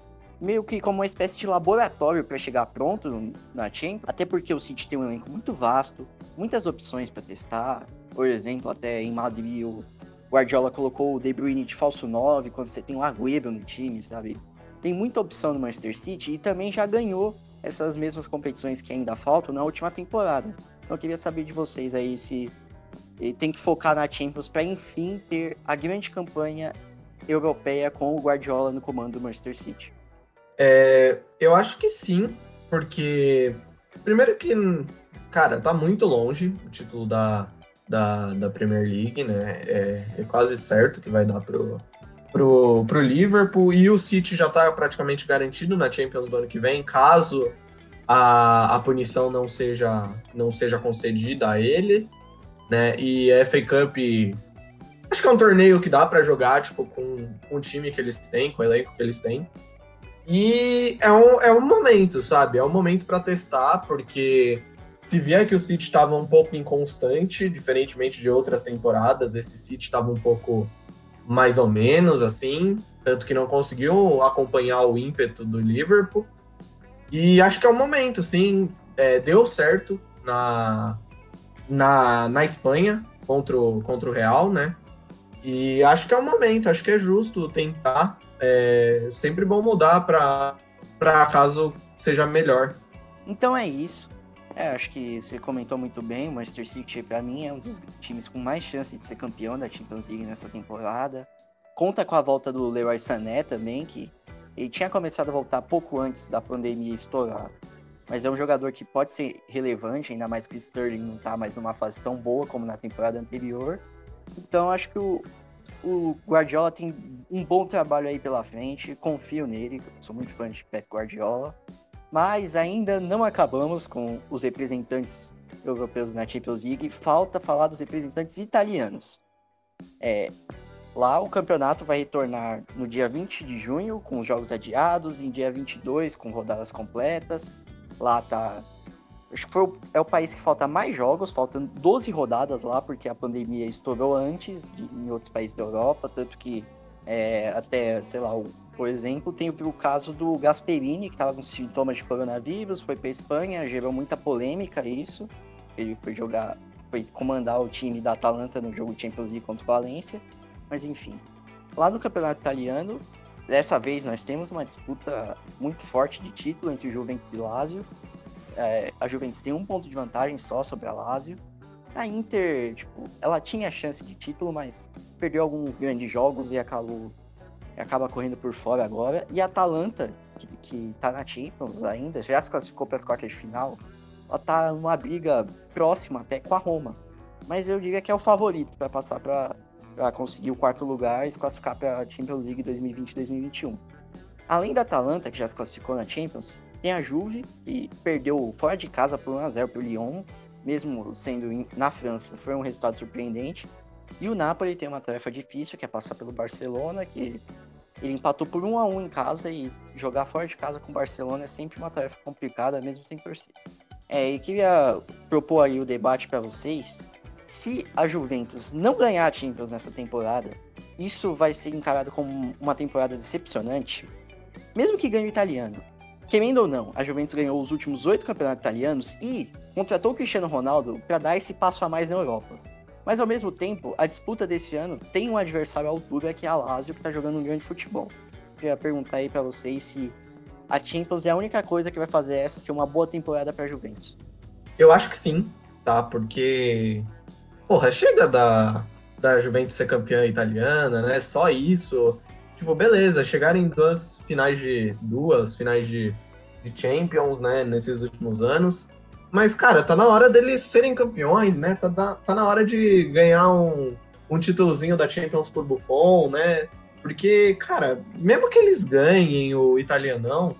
meio que como uma espécie de laboratório para chegar pronto na Champions? Até porque o City tem um elenco muito vasto, muitas opções para testar. Por exemplo, até em Madrid o Guardiola colocou o De Bruyne de falso 9, quando você tem o Agüero no time, sabe? tem muita opção no Manchester City e também já ganhou essas mesmas competições que ainda faltam na última temporada. Então eu queria saber de vocês aí se ele tem que focar na Champions para enfim ter a grande campanha europeia com o Guardiola no comando do Manchester City. É, eu acho que sim, porque primeiro que, cara, tá muito longe o título da, da, da Premier League, né? É, é quase certo que vai dar pro, pro, pro Liverpool e o City já está praticamente garantido na Champions do ano que vem, caso a, a punição não seja, não seja concedida a ele, né? E a FA Cup acho que é um torneio que dá para jogar tipo com, com o time que eles têm, com o elenco que eles têm. E é um, é um momento, sabe? É um momento para testar, porque se vier que o City estava um pouco inconstante, diferentemente de outras temporadas, esse City estava um pouco mais ou menos assim, tanto que não conseguiu acompanhar o ímpeto do Liverpool. E acho que é o momento, sim, é, deu certo na, na, na Espanha contra o, contra o Real, né? E acho que é o momento, acho que é justo tentar. É sempre bom mudar para caso seja melhor. Então é isso. É, acho que você comentou muito bem. O Manchester City, para mim, é um dos times com mais chance de ser campeão da Champions League nessa temporada. Conta com a volta do Leroy Sané também, que ele tinha começado a voltar pouco antes da pandemia estourar. Mas é um jogador que pode ser relevante, ainda mais que o Sterling não tá mais numa fase tão boa como na temporada anterior. Então acho que o, o Guardiola tem um bom trabalho aí pela frente. Confio nele, sou muito fã de Pep Guardiola. Mas ainda não acabamos com os representantes europeus na Champions League. Falta falar dos representantes italianos. É, lá o campeonato vai retornar no dia 20 de junho, com os jogos adiados, em dia 22 com rodadas completas. Lá tá. Acho que foi o, é o país que falta mais jogos, faltando 12 rodadas lá, porque a pandemia estourou antes de, em outros países da Europa, tanto que é, até, sei lá, o por exemplo, tem o caso do Gasperini, que estava com sintomas de coronavírus, foi para Espanha, gerou muita polêmica isso. Ele foi jogar, foi comandar o time da Atalanta no jogo Champions League contra o Valência. Mas enfim, lá no campeonato italiano, dessa vez nós temos uma disputa muito forte de título entre o Juventus e Lazio. É, a Juventus tem um ponto de vantagem só sobre a Lazio. A Inter, tipo, ela tinha chance de título, mas perdeu alguns grandes jogos e acabou acaba correndo por fora agora. E a Atalanta, que, que tá na Champions ainda, já se classificou para as quartas de final, ela tá numa briga próxima até com a Roma. Mas eu diria que é o favorito para passar para conseguir o quarto lugar e se classificar para a Champions League 2020-2021. Além da Atalanta, que já se classificou na Champions, tem a Juve, que perdeu fora de casa por 1x0 para o Lyon, mesmo sendo na França, foi um resultado surpreendente. E o Napoli tem uma tarefa difícil, que é passar pelo Barcelona, que ele empatou por 1 a 1 em casa e jogar fora de casa com o Barcelona é sempre uma tarefa complicada, mesmo sem torcida. É, e queria propor aí o debate para vocês. Se a Juventus não ganhar a Champions nessa temporada, isso vai ser encarado como uma temporada decepcionante, mesmo que ganhe o italiano. Querendo ou não, a Juventus ganhou os últimos oito campeonatos italianos e contratou o Cristiano Ronaldo para dar esse passo a mais na Europa. Mas ao mesmo tempo, a disputa desse ano tem um adversário à altura que é a Lazio, que está jogando um grande futebol. Queria perguntar aí para vocês se a Champions é a única coisa que vai fazer essa ser uma boa temporada para a Juventus. Eu acho que sim, tá? Porque porra, chega da da Juventus ser campeã italiana, né? Só isso. Tipo, beleza, chegaram em duas finais de. duas finais de, de Champions, né, nesses últimos anos. Mas, cara, tá na hora deles serem campeões, né? Tá, tá, tá na hora de ganhar um, um títulozinho da Champions por Buffon, né? Porque, cara, mesmo que eles ganhem o italianão,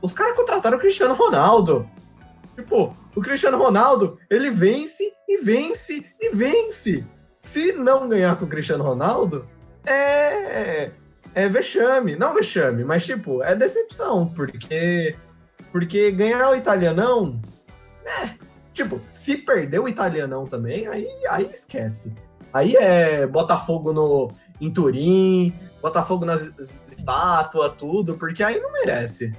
os caras contrataram o Cristiano Ronaldo. Tipo, o Cristiano Ronaldo, ele vence e vence e vence. Se não ganhar com o Cristiano Ronaldo, é é vexame, não vexame, mas tipo, é decepção, porque porque ganhar o italianão é, tipo, se perder o italianão também, aí, aí esquece. Aí é Botafogo no, em Turim, Botafogo nas estátuas, tudo, porque aí não merece.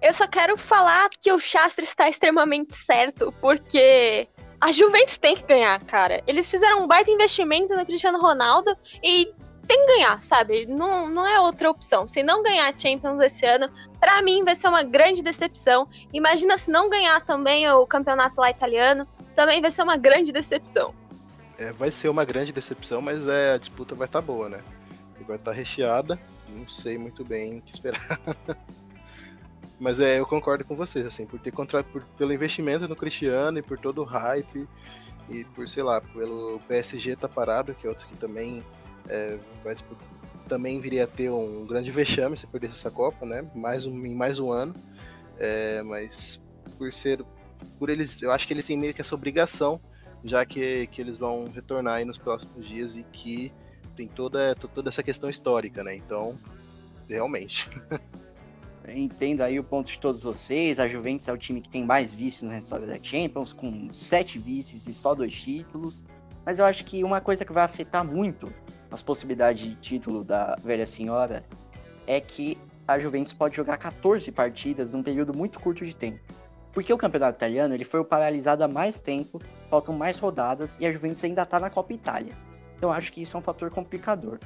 Eu só quero falar que o Shastra está extremamente certo, porque a Juventus tem que ganhar, cara. Eles fizeram um baita investimento no Cristiano Ronaldo e tem que ganhar, sabe? Não, não é outra opção. Se não ganhar a Champions esse ano, para mim vai ser uma grande decepção. Imagina se não ganhar também o campeonato lá italiano, também vai ser uma grande decepção. É, vai ser uma grande decepção, mas é, a disputa vai estar tá boa, né? E vai estar tá recheada. Não sei muito bem o que esperar. (laughs) mas é, eu concordo com vocês, assim, por ter contra... por, pelo investimento no Cristiano e por todo o hype e por, sei lá, pelo PSG tá parado, que é outro que também é, vai, também viria a ter um grande vexame se perdesse essa Copa, né? Mais um, em mais um ano. É, mas por ser. Por eles. Eu acho que eles têm meio que essa obrigação, já que, que eles vão retornar aí nos próximos dias e que tem toda, toda essa questão histórica, né? Então, realmente. (laughs) entendo aí o ponto de todos vocês. A Juventus é o time que tem mais vices na história da Champions, com sete vices e só dois títulos. Mas eu acho que uma coisa que vai afetar muito as possibilidades de título da velha senhora é que a Juventus pode jogar 14 partidas num período muito curto de tempo. Porque o campeonato italiano ele foi paralisado há mais tempo, faltam mais rodadas e a Juventus ainda está na Copa Itália. Então acho que isso é um fator complicador.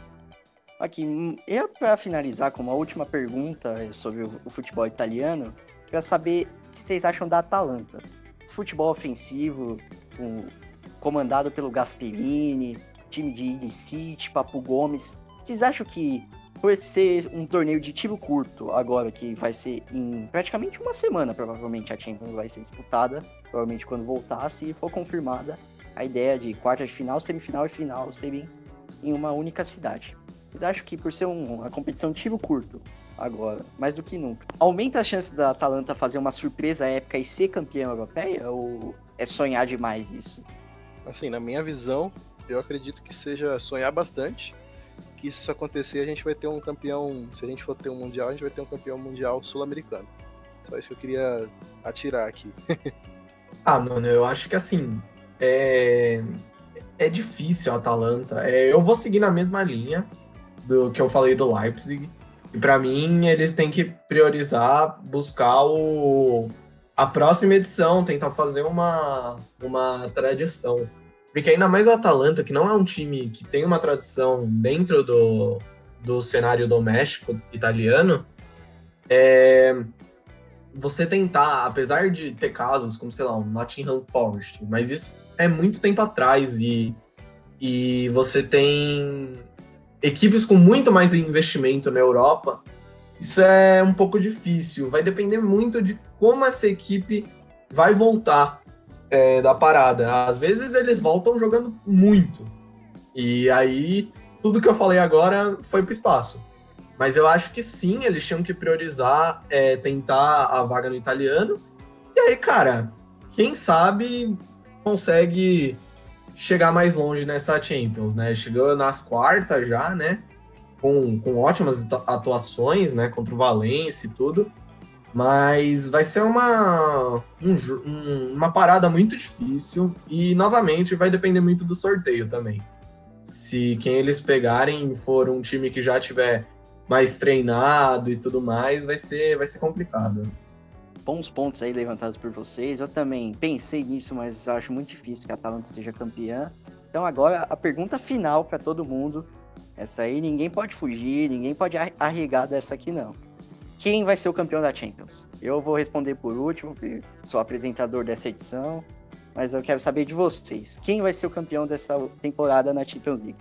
Aqui, e para finalizar com uma última pergunta sobre o futebol italiano, queria saber o que vocês acham da Atalanta. Esse futebol ofensivo, comandado pelo Gasperini, time de Eden City, Papo Gomes. Vocês acham que por ser um torneio de tiro curto agora, que vai ser em praticamente uma semana, provavelmente a Champions vai ser disputada, provavelmente quando voltar, se for confirmada a ideia de quarta de final, semifinal e final serem em uma única cidade. Vocês acham que por ser um, uma competição de tiro curto agora, mais do que nunca, aumenta a chance da Atalanta fazer uma surpresa épica e ser campeã europeia ou é sonhar demais isso? Assim, na minha visão, eu acredito que seja sonhar bastante. Que se isso acontecer, a gente vai ter um campeão. Se a gente for ter um mundial, a gente vai ter um campeão mundial sul-americano. Só isso que eu queria atirar aqui. (laughs) ah, mano, eu acho que assim. É, é difícil a Atalanta. É, eu vou seguir na mesma linha do que eu falei do Leipzig. E para mim, eles têm que priorizar, buscar o, a próxima edição, tentar fazer uma, uma tradição. Porque ainda mais a Atalanta, que não é um time que tem uma tradição dentro do, do cenário doméstico italiano, é, você tentar, apesar de ter casos como, sei lá, um Nottingham Forest, mas isso é muito tempo atrás e, e você tem equipes com muito mais investimento na Europa, isso é um pouco difícil. Vai depender muito de como essa equipe vai voltar é, da parada. Às vezes eles voltam jogando muito. E aí, tudo que eu falei agora foi pro espaço. Mas eu acho que sim, eles tinham que priorizar, é, tentar a vaga no italiano. E aí, cara, quem sabe consegue chegar mais longe nessa Champions, né? Chegou nas quartas já, né? Com, com ótimas atuações, né? Contra o Valência e tudo. Mas vai ser uma, um, uma parada muito difícil e, novamente, vai depender muito do sorteio também. Se quem eles pegarem for um time que já tiver mais treinado e tudo mais, vai ser, vai ser complicado. Bons pontos aí levantados por vocês. Eu também pensei nisso, mas acho muito difícil que a Atalanta seja campeã. Então agora a pergunta final para todo mundo. Essa aí ninguém pode fugir, ninguém pode arregar dessa aqui não quem vai ser o campeão da Champions? Eu vou responder por último, porque sou apresentador dessa edição, mas eu quero saber de vocês. Quem vai ser o campeão dessa temporada na Champions League?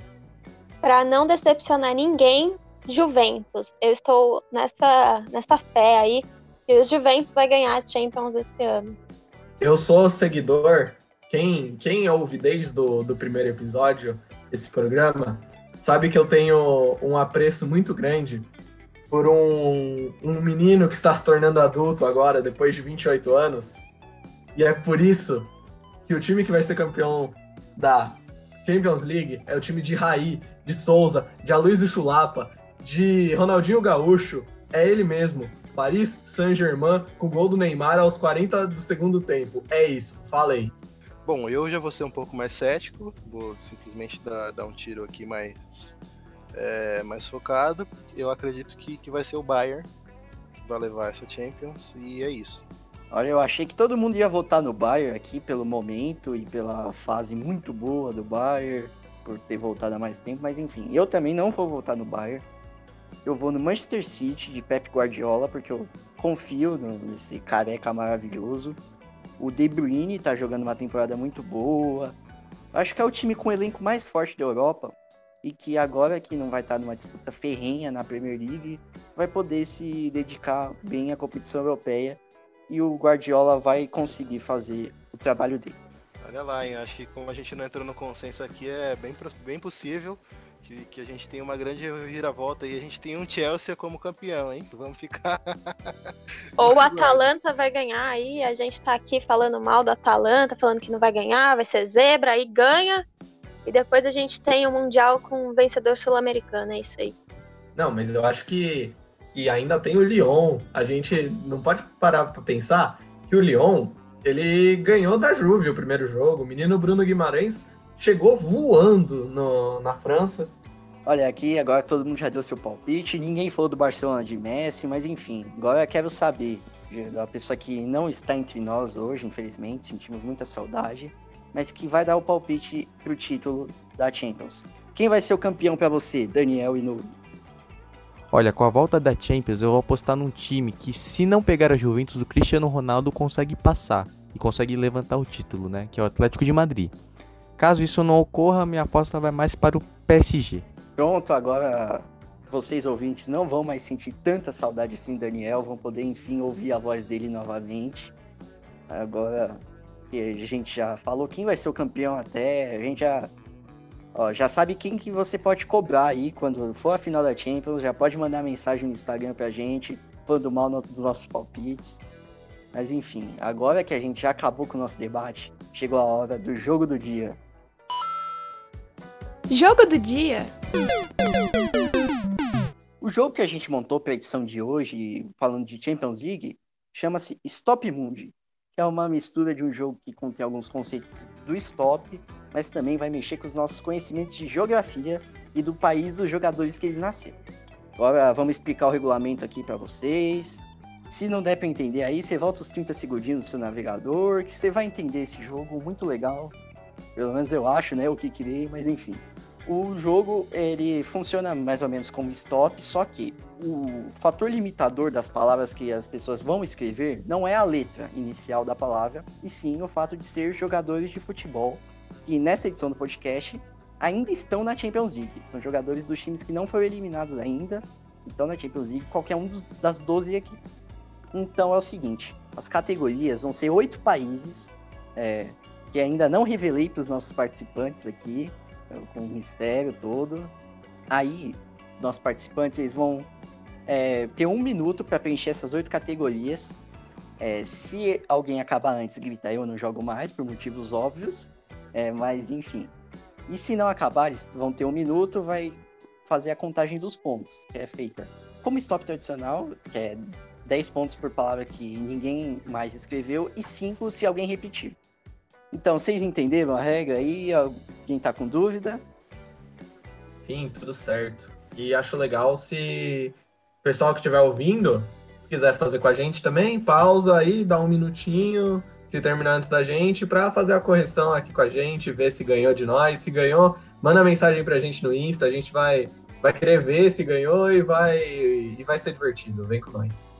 Para não decepcionar ninguém, Juventus. Eu estou nessa, nessa fé aí que o Juventus vai ganhar a Champions esse ano. Eu sou seguidor. Quem, quem ouve desde o do primeiro episódio esse programa sabe que eu tenho um apreço muito grande por um, um menino que está se tornando adulto agora, depois de 28 anos. E é por isso que o time que vai ser campeão da Champions League é o time de Raí, de Souza, de Aloysio Chulapa, de Ronaldinho Gaúcho. É ele mesmo, Paris Saint-Germain, com gol do Neymar aos 40 do segundo tempo. É isso, falei. Bom, eu já vou ser um pouco mais cético, vou simplesmente dar, dar um tiro aqui mais, é, mais focado. Eu acredito que, que vai ser o Bayern que vai levar essa Champions, e é isso. Olha, eu achei que todo mundo ia votar no Bayern aqui pelo momento e pela fase muito boa do Bayern, por ter voltado há mais tempo, mas enfim, eu também não vou votar no Bayern. Eu vou no Manchester City de Pep Guardiola, porque eu confio nesse careca maravilhoso. O De Bruyne tá jogando uma temporada muito boa. Acho que é o time com o elenco mais forte da Europa e que agora que não vai estar numa disputa ferrenha na Premier League, vai poder se dedicar bem à competição europeia e o Guardiola vai conseguir fazer o trabalho dele. Olha lá, hein? acho que como a gente não entrou no consenso aqui, é bem, bem possível que, que a gente tem uma grande reviravolta e a gente tem um Chelsea como campeão, hein? Vamos ficar. (laughs) Ou o Atalanta vai ganhar aí, a gente tá aqui falando mal do Atalanta, falando que não vai ganhar, vai ser zebra, aí ganha. E depois a gente tem o um Mundial com um vencedor sul-americano, é isso aí. Não, mas eu acho que, que ainda tem o Lyon. A gente não pode parar pra pensar que o Lyon, ele ganhou da Juve o primeiro jogo. O menino Bruno Guimarães chegou voando no, na França. Olha, aqui agora todo mundo já deu seu palpite, ninguém falou do Barcelona de Messi, mas enfim, agora eu quero saber da pessoa que não está entre nós hoje, infelizmente, sentimos muita saudade, mas que vai dar o palpite pro título da Champions. Quem vai ser o campeão para você, Daniel e? Olha, com a volta da Champions, eu vou apostar num time que, se não pegar a Juventus, o Cristiano Ronaldo consegue passar e consegue levantar o título, né? Que é o Atlético de Madrid. Caso isso não ocorra, minha aposta vai mais para o PSG. Pronto, agora vocês ouvintes não vão mais sentir tanta saudade assim Daniel, vão poder enfim ouvir a voz dele novamente. Agora que a gente já falou quem vai ser o campeão até, a gente já ó, já sabe quem que você pode cobrar aí quando for a final da Champions, já pode mandar mensagem no Instagram pra gente, falando mal dos nossos palpites. Mas enfim, agora que a gente já acabou com o nosso debate, chegou a hora do jogo do dia. Jogo do dia. O jogo que a gente montou para a edição de hoje, falando de Champions League, chama-se Stop Mundi, que é uma mistura de um jogo que contém alguns conceitos do stop, mas também vai mexer com os nossos conhecimentos de geografia e do país dos jogadores que eles nasceram. Agora vamos explicar o regulamento aqui para vocês. Se não der para entender aí, você volta os 30 segundinhos no seu navegador, que você vai entender esse jogo muito legal. Pelo menos eu acho, né, o que criei, mas enfim. O jogo ele funciona mais ou menos como stop, só que o fator limitador das palavras que as pessoas vão escrever não é a letra inicial da palavra, e sim o fato de ser jogadores de futebol, que nessa edição do podcast ainda estão na Champions League. São jogadores dos times que não foram eliminados ainda, estão na Champions League, qualquer um dos, das 12 aqui. Então é o seguinte: as categorias vão ser oito países, é, que ainda não revelei para os nossos participantes aqui, com o mistério todo. Aí, nossos participantes eles vão é, ter um minuto para preencher essas oito categorias. É, se alguém acabar antes, gritar eu não jogo mais, por motivos óbvios. É, mas enfim. E se não acabar, eles vão ter um minuto, vai fazer a contagem dos pontos, que é feita como stop tradicional, que é 10 pontos por palavra que ninguém mais escreveu, e 5 se alguém repetir. Então, vocês entenderam a regra aí? Alguém tá com dúvida? Sim, tudo certo. E acho legal se o pessoal que estiver ouvindo, se quiser fazer com a gente também, pausa aí, dá um minutinho, se terminar antes da gente, para fazer a correção aqui com a gente, ver se ganhou de nós. Se ganhou, manda mensagem pra gente no Insta, a gente vai, vai querer ver se ganhou e vai, e vai ser divertido. Vem com nós.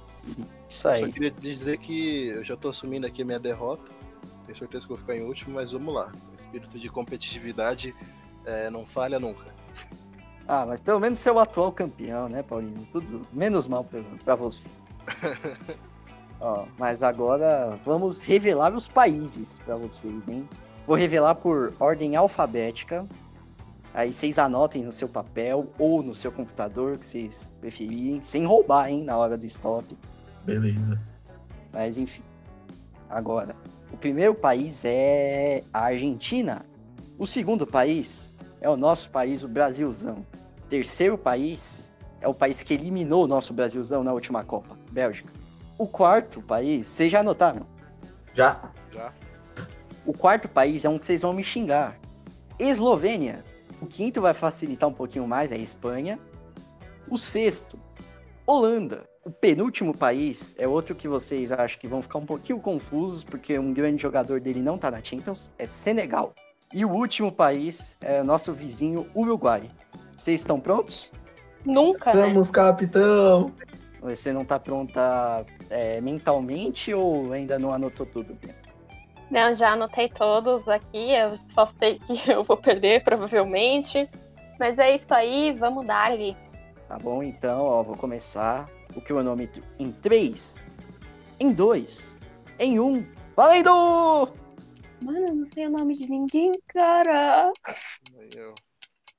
Isso aí. Só queria dizer que eu já tô assumindo aqui a minha derrota. Tenho certeza que vou ficar em último, mas vamos lá. O espírito de competitividade é, não falha nunca. Ah, mas pelo menos você é o atual campeão, né, Paulinho? Tudo menos mal pra, pra você. (laughs) Ó, mas agora vamos revelar os países pra vocês, hein? Vou revelar por ordem alfabética. Aí vocês anotem no seu papel ou no seu computador, que vocês preferirem, sem roubar, hein, na hora do stop. Beleza. Mas enfim. Agora, o primeiro país é a Argentina. O segundo país é o nosso país, o Brasilzão. Terceiro país é o país que eliminou o nosso Brasilzão na última Copa, Bélgica. O quarto país, vocês já anotaram? Já? Já. O quarto país é um que vocês vão me xingar. Eslovênia. O quinto vai facilitar um pouquinho mais, é a Espanha. O sexto, Holanda. O penúltimo país é outro que vocês acham que vão ficar um pouquinho confusos, porque um grande jogador dele não tá na Champions, é Senegal. E o último país é nosso vizinho Uruguai. Vocês estão prontos? Nunca, né? Estamos, capitão! Você não tá pronta é, mentalmente ou ainda não anotou tudo? Bia? Não, já anotei todos aqui. Eu só sei que (laughs) eu vou perder, provavelmente. Mas é isso aí, vamos dar ali. Tá bom, então, ó, vou começar o cronômetro em 3, em 2, em 1. Valendo! Mano, eu não sei o nome de ninguém, cara. Eu-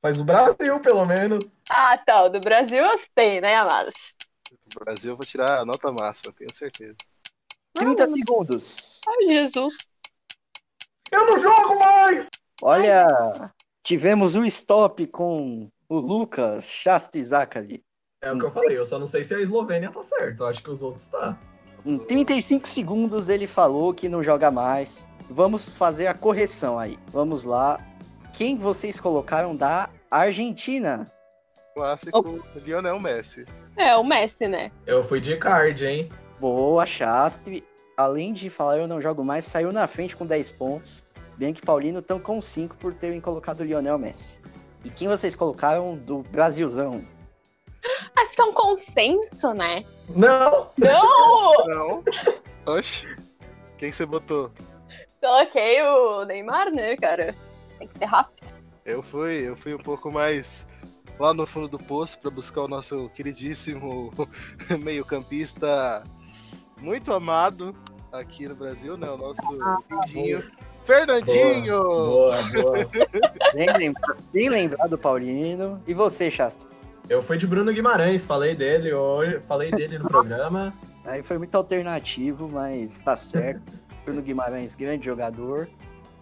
Mas o Brasil, pelo menos. Ah, tá. O do Brasil eu sei, né, amados? O Brasil eu vou tirar a nota máxima, tenho certeza. 30 segundos. Ai, Jesus. Eu não jogo mais! Olha, tivemos o stop com o Lucas Shasti Zachary. É o que eu falei, eu só não sei se a Eslovênia tá certo. Eu acho que os outros tá. Em 35 segundos ele falou que não joga mais. Vamos fazer a correção aí. Vamos lá. Quem vocês colocaram da Argentina? Clássico Lionel Messi. É, o Messi, né? Eu fui de card, hein? Boa, Shastri. Além de falar eu não jogo mais, saiu na frente com 10 pontos. Bianca e Paulino estão com 5 por terem colocado o Lionel Messi. E quem vocês colocaram do Brasilzão? Acho que é um consenso, né? Não! Não! Não. Oxe. Quem você botou? Coloquei o Neymar, né, cara? Tem que ser rápido. Eu fui, eu fui um pouco mais lá no fundo do poço para buscar o nosso queridíssimo (laughs) meio-campista muito amado aqui no Brasil, né? O nosso queridinho Fernandinho. Boa, boa. Bem, (laughs) lembra- bem lembrado, Paulino. E você, Shastri? Eu fui de Bruno Guimarães, falei dele hoje, falei dele no programa. Aí foi muito alternativo, mas tá certo. (laughs) Bruno Guimarães, grande jogador.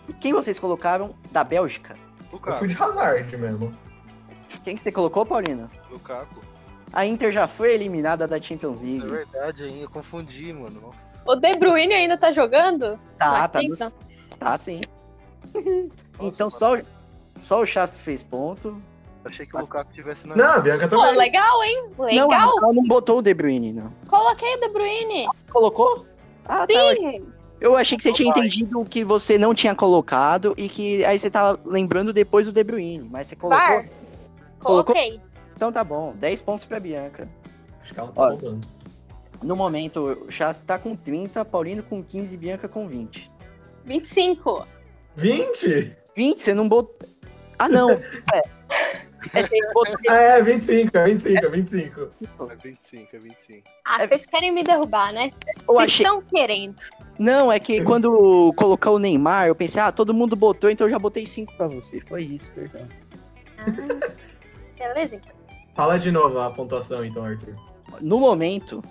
E quem vocês colocaram da Bélgica? Eu Lukaku. fui de Hazard mesmo. Quem que você colocou, Paulino? Lukaku. A Inter já foi eliminada da Champions É League. verdade, hein? Eu confundi, mano. Nossa. O De Bruyne ainda tá jogando? Tá, Na tá, tá sim. (laughs) Nossa, então só, só o Chassi fez ponto. Achei que o Lukaku tivesse na. Não, a Bianca Pô, também. legal, hein? Não, Legal. ela não botou o De Bruyne, não. Coloquei o De Bruyne. Colocou? Ah, tá. Eu achei que você tinha Vai. entendido que você não tinha colocado e que aí você tava lembrando depois do De Bruyne, mas você colocou. Var. Colocou? Coloquei. Então tá bom, 10 pontos pra Bianca. Acho que ela tá Olha. roubando. No momento, o Chassi tá com 30, Paulino com 15 Bianca com 20. 25. 20? 20, você não botou. Ah, não. (laughs) é. É, botou Ah, é, 25, é 25, é 25. 25. É 25, é 25. Ah, É- vocês querem me derrubar, né? Eu Vocês achei. estão querendo. Não, é que quando colocou o Neymar, eu pensei, ah, todo mundo botou, então eu já botei 5 pra você. Foi isso, perdão. (laughs) Beleza, então. Fala de novo a pontuação então, Arthur. No momento,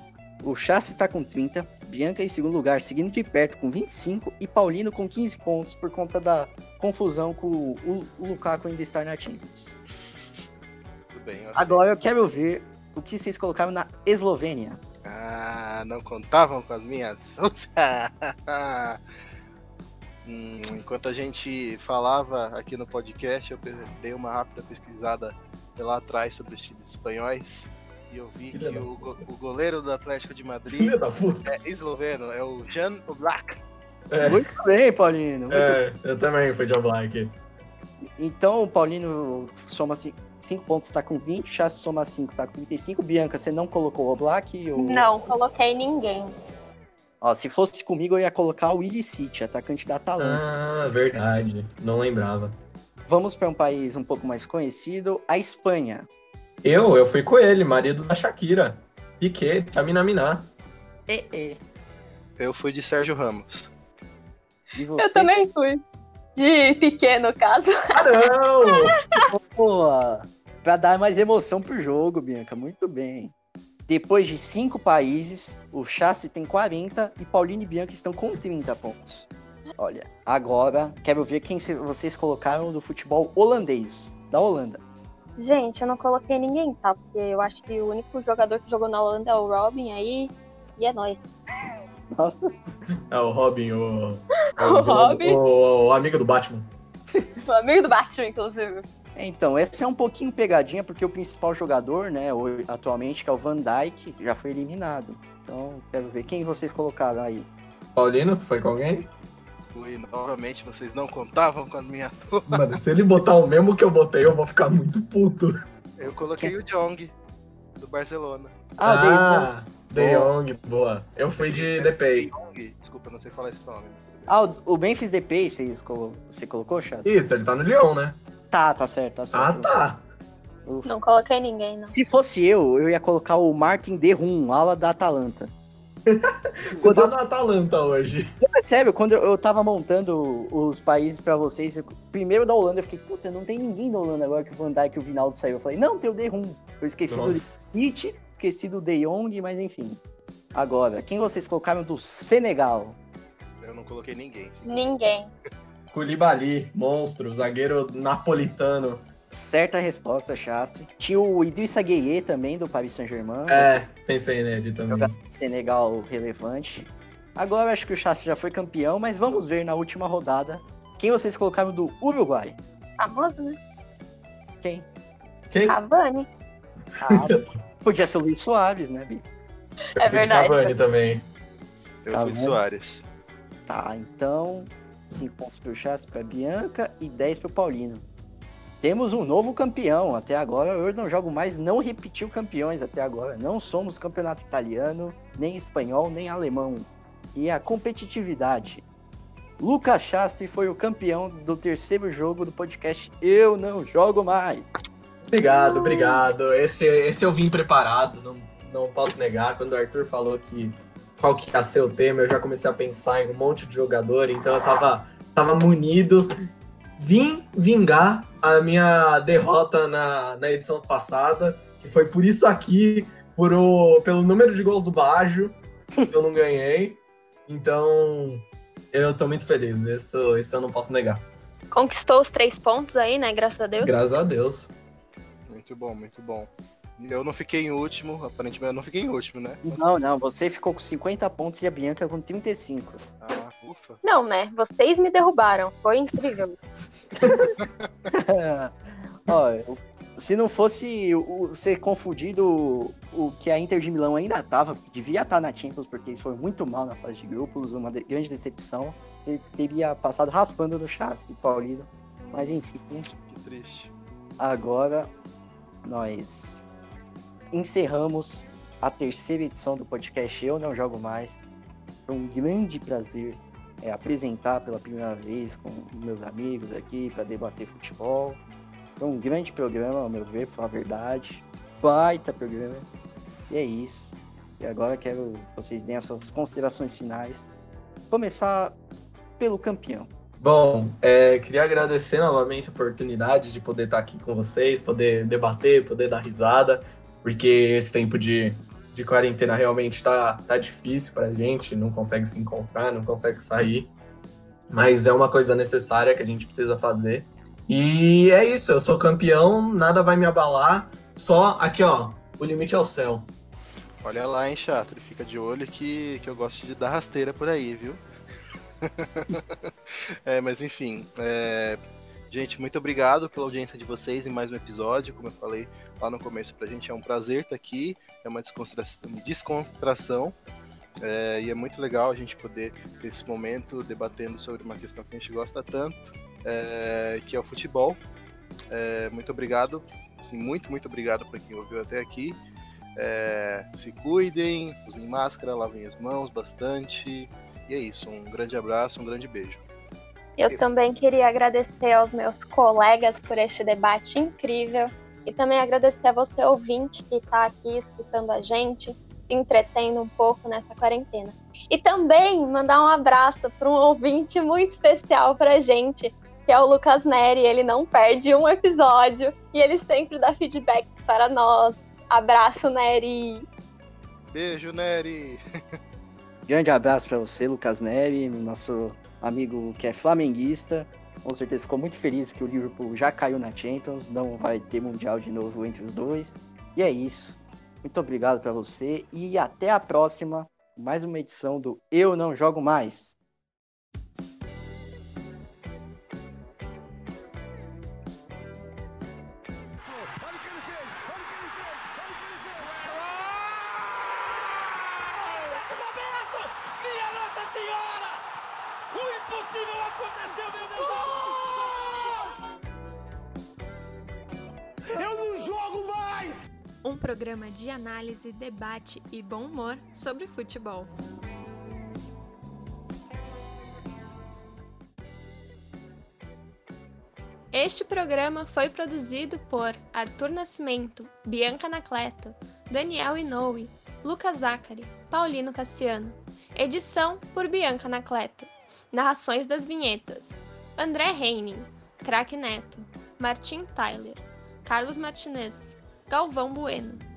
o Chassi tá com 30, Bianca em segundo lugar, seguindo de perto com 25 e Paulino com 15 pontos por conta da confusão com o, o- o Lukaku ainda estar na Champions. Tudo bem. eu Agora eu quero ver o que vocês colocaram na Eslovênia. Não contavam com as minhas. (laughs) Hum, enquanto a gente falava aqui no podcast, eu dei uma rápida pesquisada lá atrás sobre os times espanhóis e eu vi Filha que o, go- o goleiro do Atlético de Madrid Filha da puta. é esloveno, é o Jan Oblak. É, Muito bem, Paulino. muito é, eu também fui de Oblak. Então o Paulino soma 5 pontos, tá com 20, Chassi soma 5, tá com 35. Bianca, você não colocou o Black? Ou... Não, coloquei ninguém. Ó, se fosse comigo, eu ia colocar o Illicit, atacante da Atalanta. Ah, verdade. Não lembrava. Vamos para um país um pouco mais conhecido, a Espanha. Eu, eu fui com ele, marido da Shakira. Piquet, Chaminaminá. É, é. Eu fui de Sérgio Ramos. E você? Eu também fui. De pequeno, caso. Ah, não! (laughs) Boa! Pra dar mais emoção pro jogo, Bianca. Muito bem. Depois de cinco países, o Chassi tem 40 e Paulinho e Bianca estão com 30 pontos. Olha, agora quero ver quem se- vocês colocaram do futebol holandês, da Holanda. Gente, eu não coloquei ninguém, tá? Porque eu acho que o único jogador que jogou na Holanda é o Robin aí. E é nóis. (laughs) Nossa, É o Robin, (laughs) o. O Robin. O, o amigo do Batman. (laughs) O amigo do Batman, inclusive. Então, essa é um pouquinho pegadinha, porque o principal jogador, né, hoje- atualmente, que é o Van Dijk, já foi eliminado. Então, quero ver quem vocês colocaram aí. Paulino, você foi com alguém? Fui novamente, vocês não contavam com a minha Mano, se ele botar o mesmo que eu botei, eu vou ficar muito puto. Eu coloquei o Jong, do Barcelona. Ah, Ah, De Jong, boa. Eu fui de Depay. Jong, desculpa, eu não sei falar esse nome. ah, o- Memphis Depay, vocês colo- você colocou, Chas? Isso, ele tá no Lyon, né? Tá, tá certo, tá certo. Ah, tá. Ufa. Não coloquei ninguém, não. Se fosse eu, eu ia colocar o Martin De Rum, ala da Atalanta. (laughs) Você Quando tá eu- no Atalanta hoje. Não, é sério, quando eu, eu tava montando os países pra vocês, eu- primeiro da Holanda, eu fiquei, puta, não tem ninguém da Holanda agora que o Van Dijk e o Vinaldo saiu. Eu falei, não, tem o De Rum. Eu esqueci do Nossa. City, esqueci do De Jong, mas enfim. Agora, quem vocês colocaram do Senegal? Eu não coloquei ninguém. Ninguém. Koulibaly, monstro, zagueiro napolitano. Certa resposta, Chastro. Tinha o Idrissa Gueye também, do Paris Saint-Germain. É, pensei nele também. Senegal relevante. Agora acho que o Chastro já foi campeão, mas vamos ver na última rodada quem vocês colocaram do Uruguai. Famoso, né? Quem? Quem? Cavani. Ah, podia ser o Luiz Soares, né, Bi? Eu É fui de verdade. Cavani também. Eu Tá fui de? Soares. Tá, então 5 pontos pro Chastro para Bianca e 10 pro Paulino. Temos um novo campeão. Até agora eu não jogo mais, não repetiu campeões até agora. Não somos campeonato italiano, nem espanhol, nem alemão. E a competitividade. Lucas Chastri foi o campeão do terceiro jogo do podcast Eu Não Jogo Mais. Obrigado, obrigado. Esse, esse eu vim preparado, não, não posso negar. Quando o Arthur falou que qual que ia ser o tema, eu já comecei a pensar em um monte de jogador, então eu tava, tava munido. Vim vingar a minha derrota na, na edição passada, que foi por isso aqui, por o, pelo número de gols do Bajo, que eu não ganhei. Então, eu tô muito feliz, isso, isso eu não posso negar. Conquistou os três pontos aí, né? Graças a Deus. Graças a Deus. Muito bom, muito bom. Eu não fiquei em último, aparentemente eu não fiquei em último, né? Não, não, você ficou com 50 pontos e a Bianca com 35. Ah, ufa. Não, né? Vocês me derrubaram. Foi incrível. (laughs) Eu- se não fosse o, o- ser confundido o, o que a Inter de Milão ainda tava, devia estar na Champions, porque eles foram muito mal na fase de grupos, uma de- grande decepção. Você teria passado raspando no Chastre, Paulino. Mas enfim, Que triste. agora nós encerramos a terceira edição do podcast Eu Não Jogo Mais. Foi um grande prazer é, apresentar pela primeira vez com meus amigos aqui para debater futebol. Foi um grande programa, ao meu ver, foi a verdade. Baita programa. E é isso. E agora quero que vocês deem as suas considerações finais. Começar pelo campeão. Bom, é, queria agradecer novamente a oportunidade de poder estar aqui com vocês, poder debater, poder dar risada, porque esse tempo de, de quarentena realmente tá, tá difícil pra gente, não consegue se encontrar, não consegue sair, mas é uma coisa necessária que a gente precisa fazer. E é isso, eu sou campeão, nada vai me abalar, só aqui ó, o limite é o céu. Olha lá, hein, chato. Ele fica de olho que, que eu gosto de dar rasteira por aí, viu? (laughs) é, mas enfim. é, Gente, muito obrigado pela audiência de vocês em mais um episódio. Como eu falei lá no começo, pra gente é um prazer estar aqui. É uma descontração. descontração é, e é muito legal a gente poder ter esse momento debatendo sobre uma questão que a gente gosta tanto, é, que é o futebol. É, muito obrigado. Assim, muito, muito obrigado para quem ouviu até aqui. É, se cuidem, usem máscara, lavem as mãos bastante. E é isso. Um grande abraço, um grande beijo. Eu também queria agradecer aos meus colegas por este debate incrível e também agradecer a você, ouvinte, que está aqui escutando a gente, se entretendo um pouco nessa quarentena. E também mandar um abraço para um ouvinte muito especial para a gente, que é o Lucas Neri. Ele não perde um episódio e ele sempre dá feedback para nós. Abraço, Neri! Beijo, Nery! Grande abraço para você, Lucas Neri, nosso amigo que é flamenguista. Com certeza ficou muito feliz que o Liverpool já caiu na Champions, não vai ter mundial de novo entre os dois. E é isso. Muito obrigado para você e até a próxima. Mais uma edição do Eu Não Jogo Mais. Análise, debate e bom humor sobre futebol. Este programa foi produzido por Arthur Nascimento, Bianca Anacleto, Daniel Inoue, Lucas Zachary, Paulino Cassiano. Edição por Bianca Anacleto. Narrações das vinhetas: André Reining, Crack Neto, Martim Tyler, Carlos Martinez, Galvão Bueno.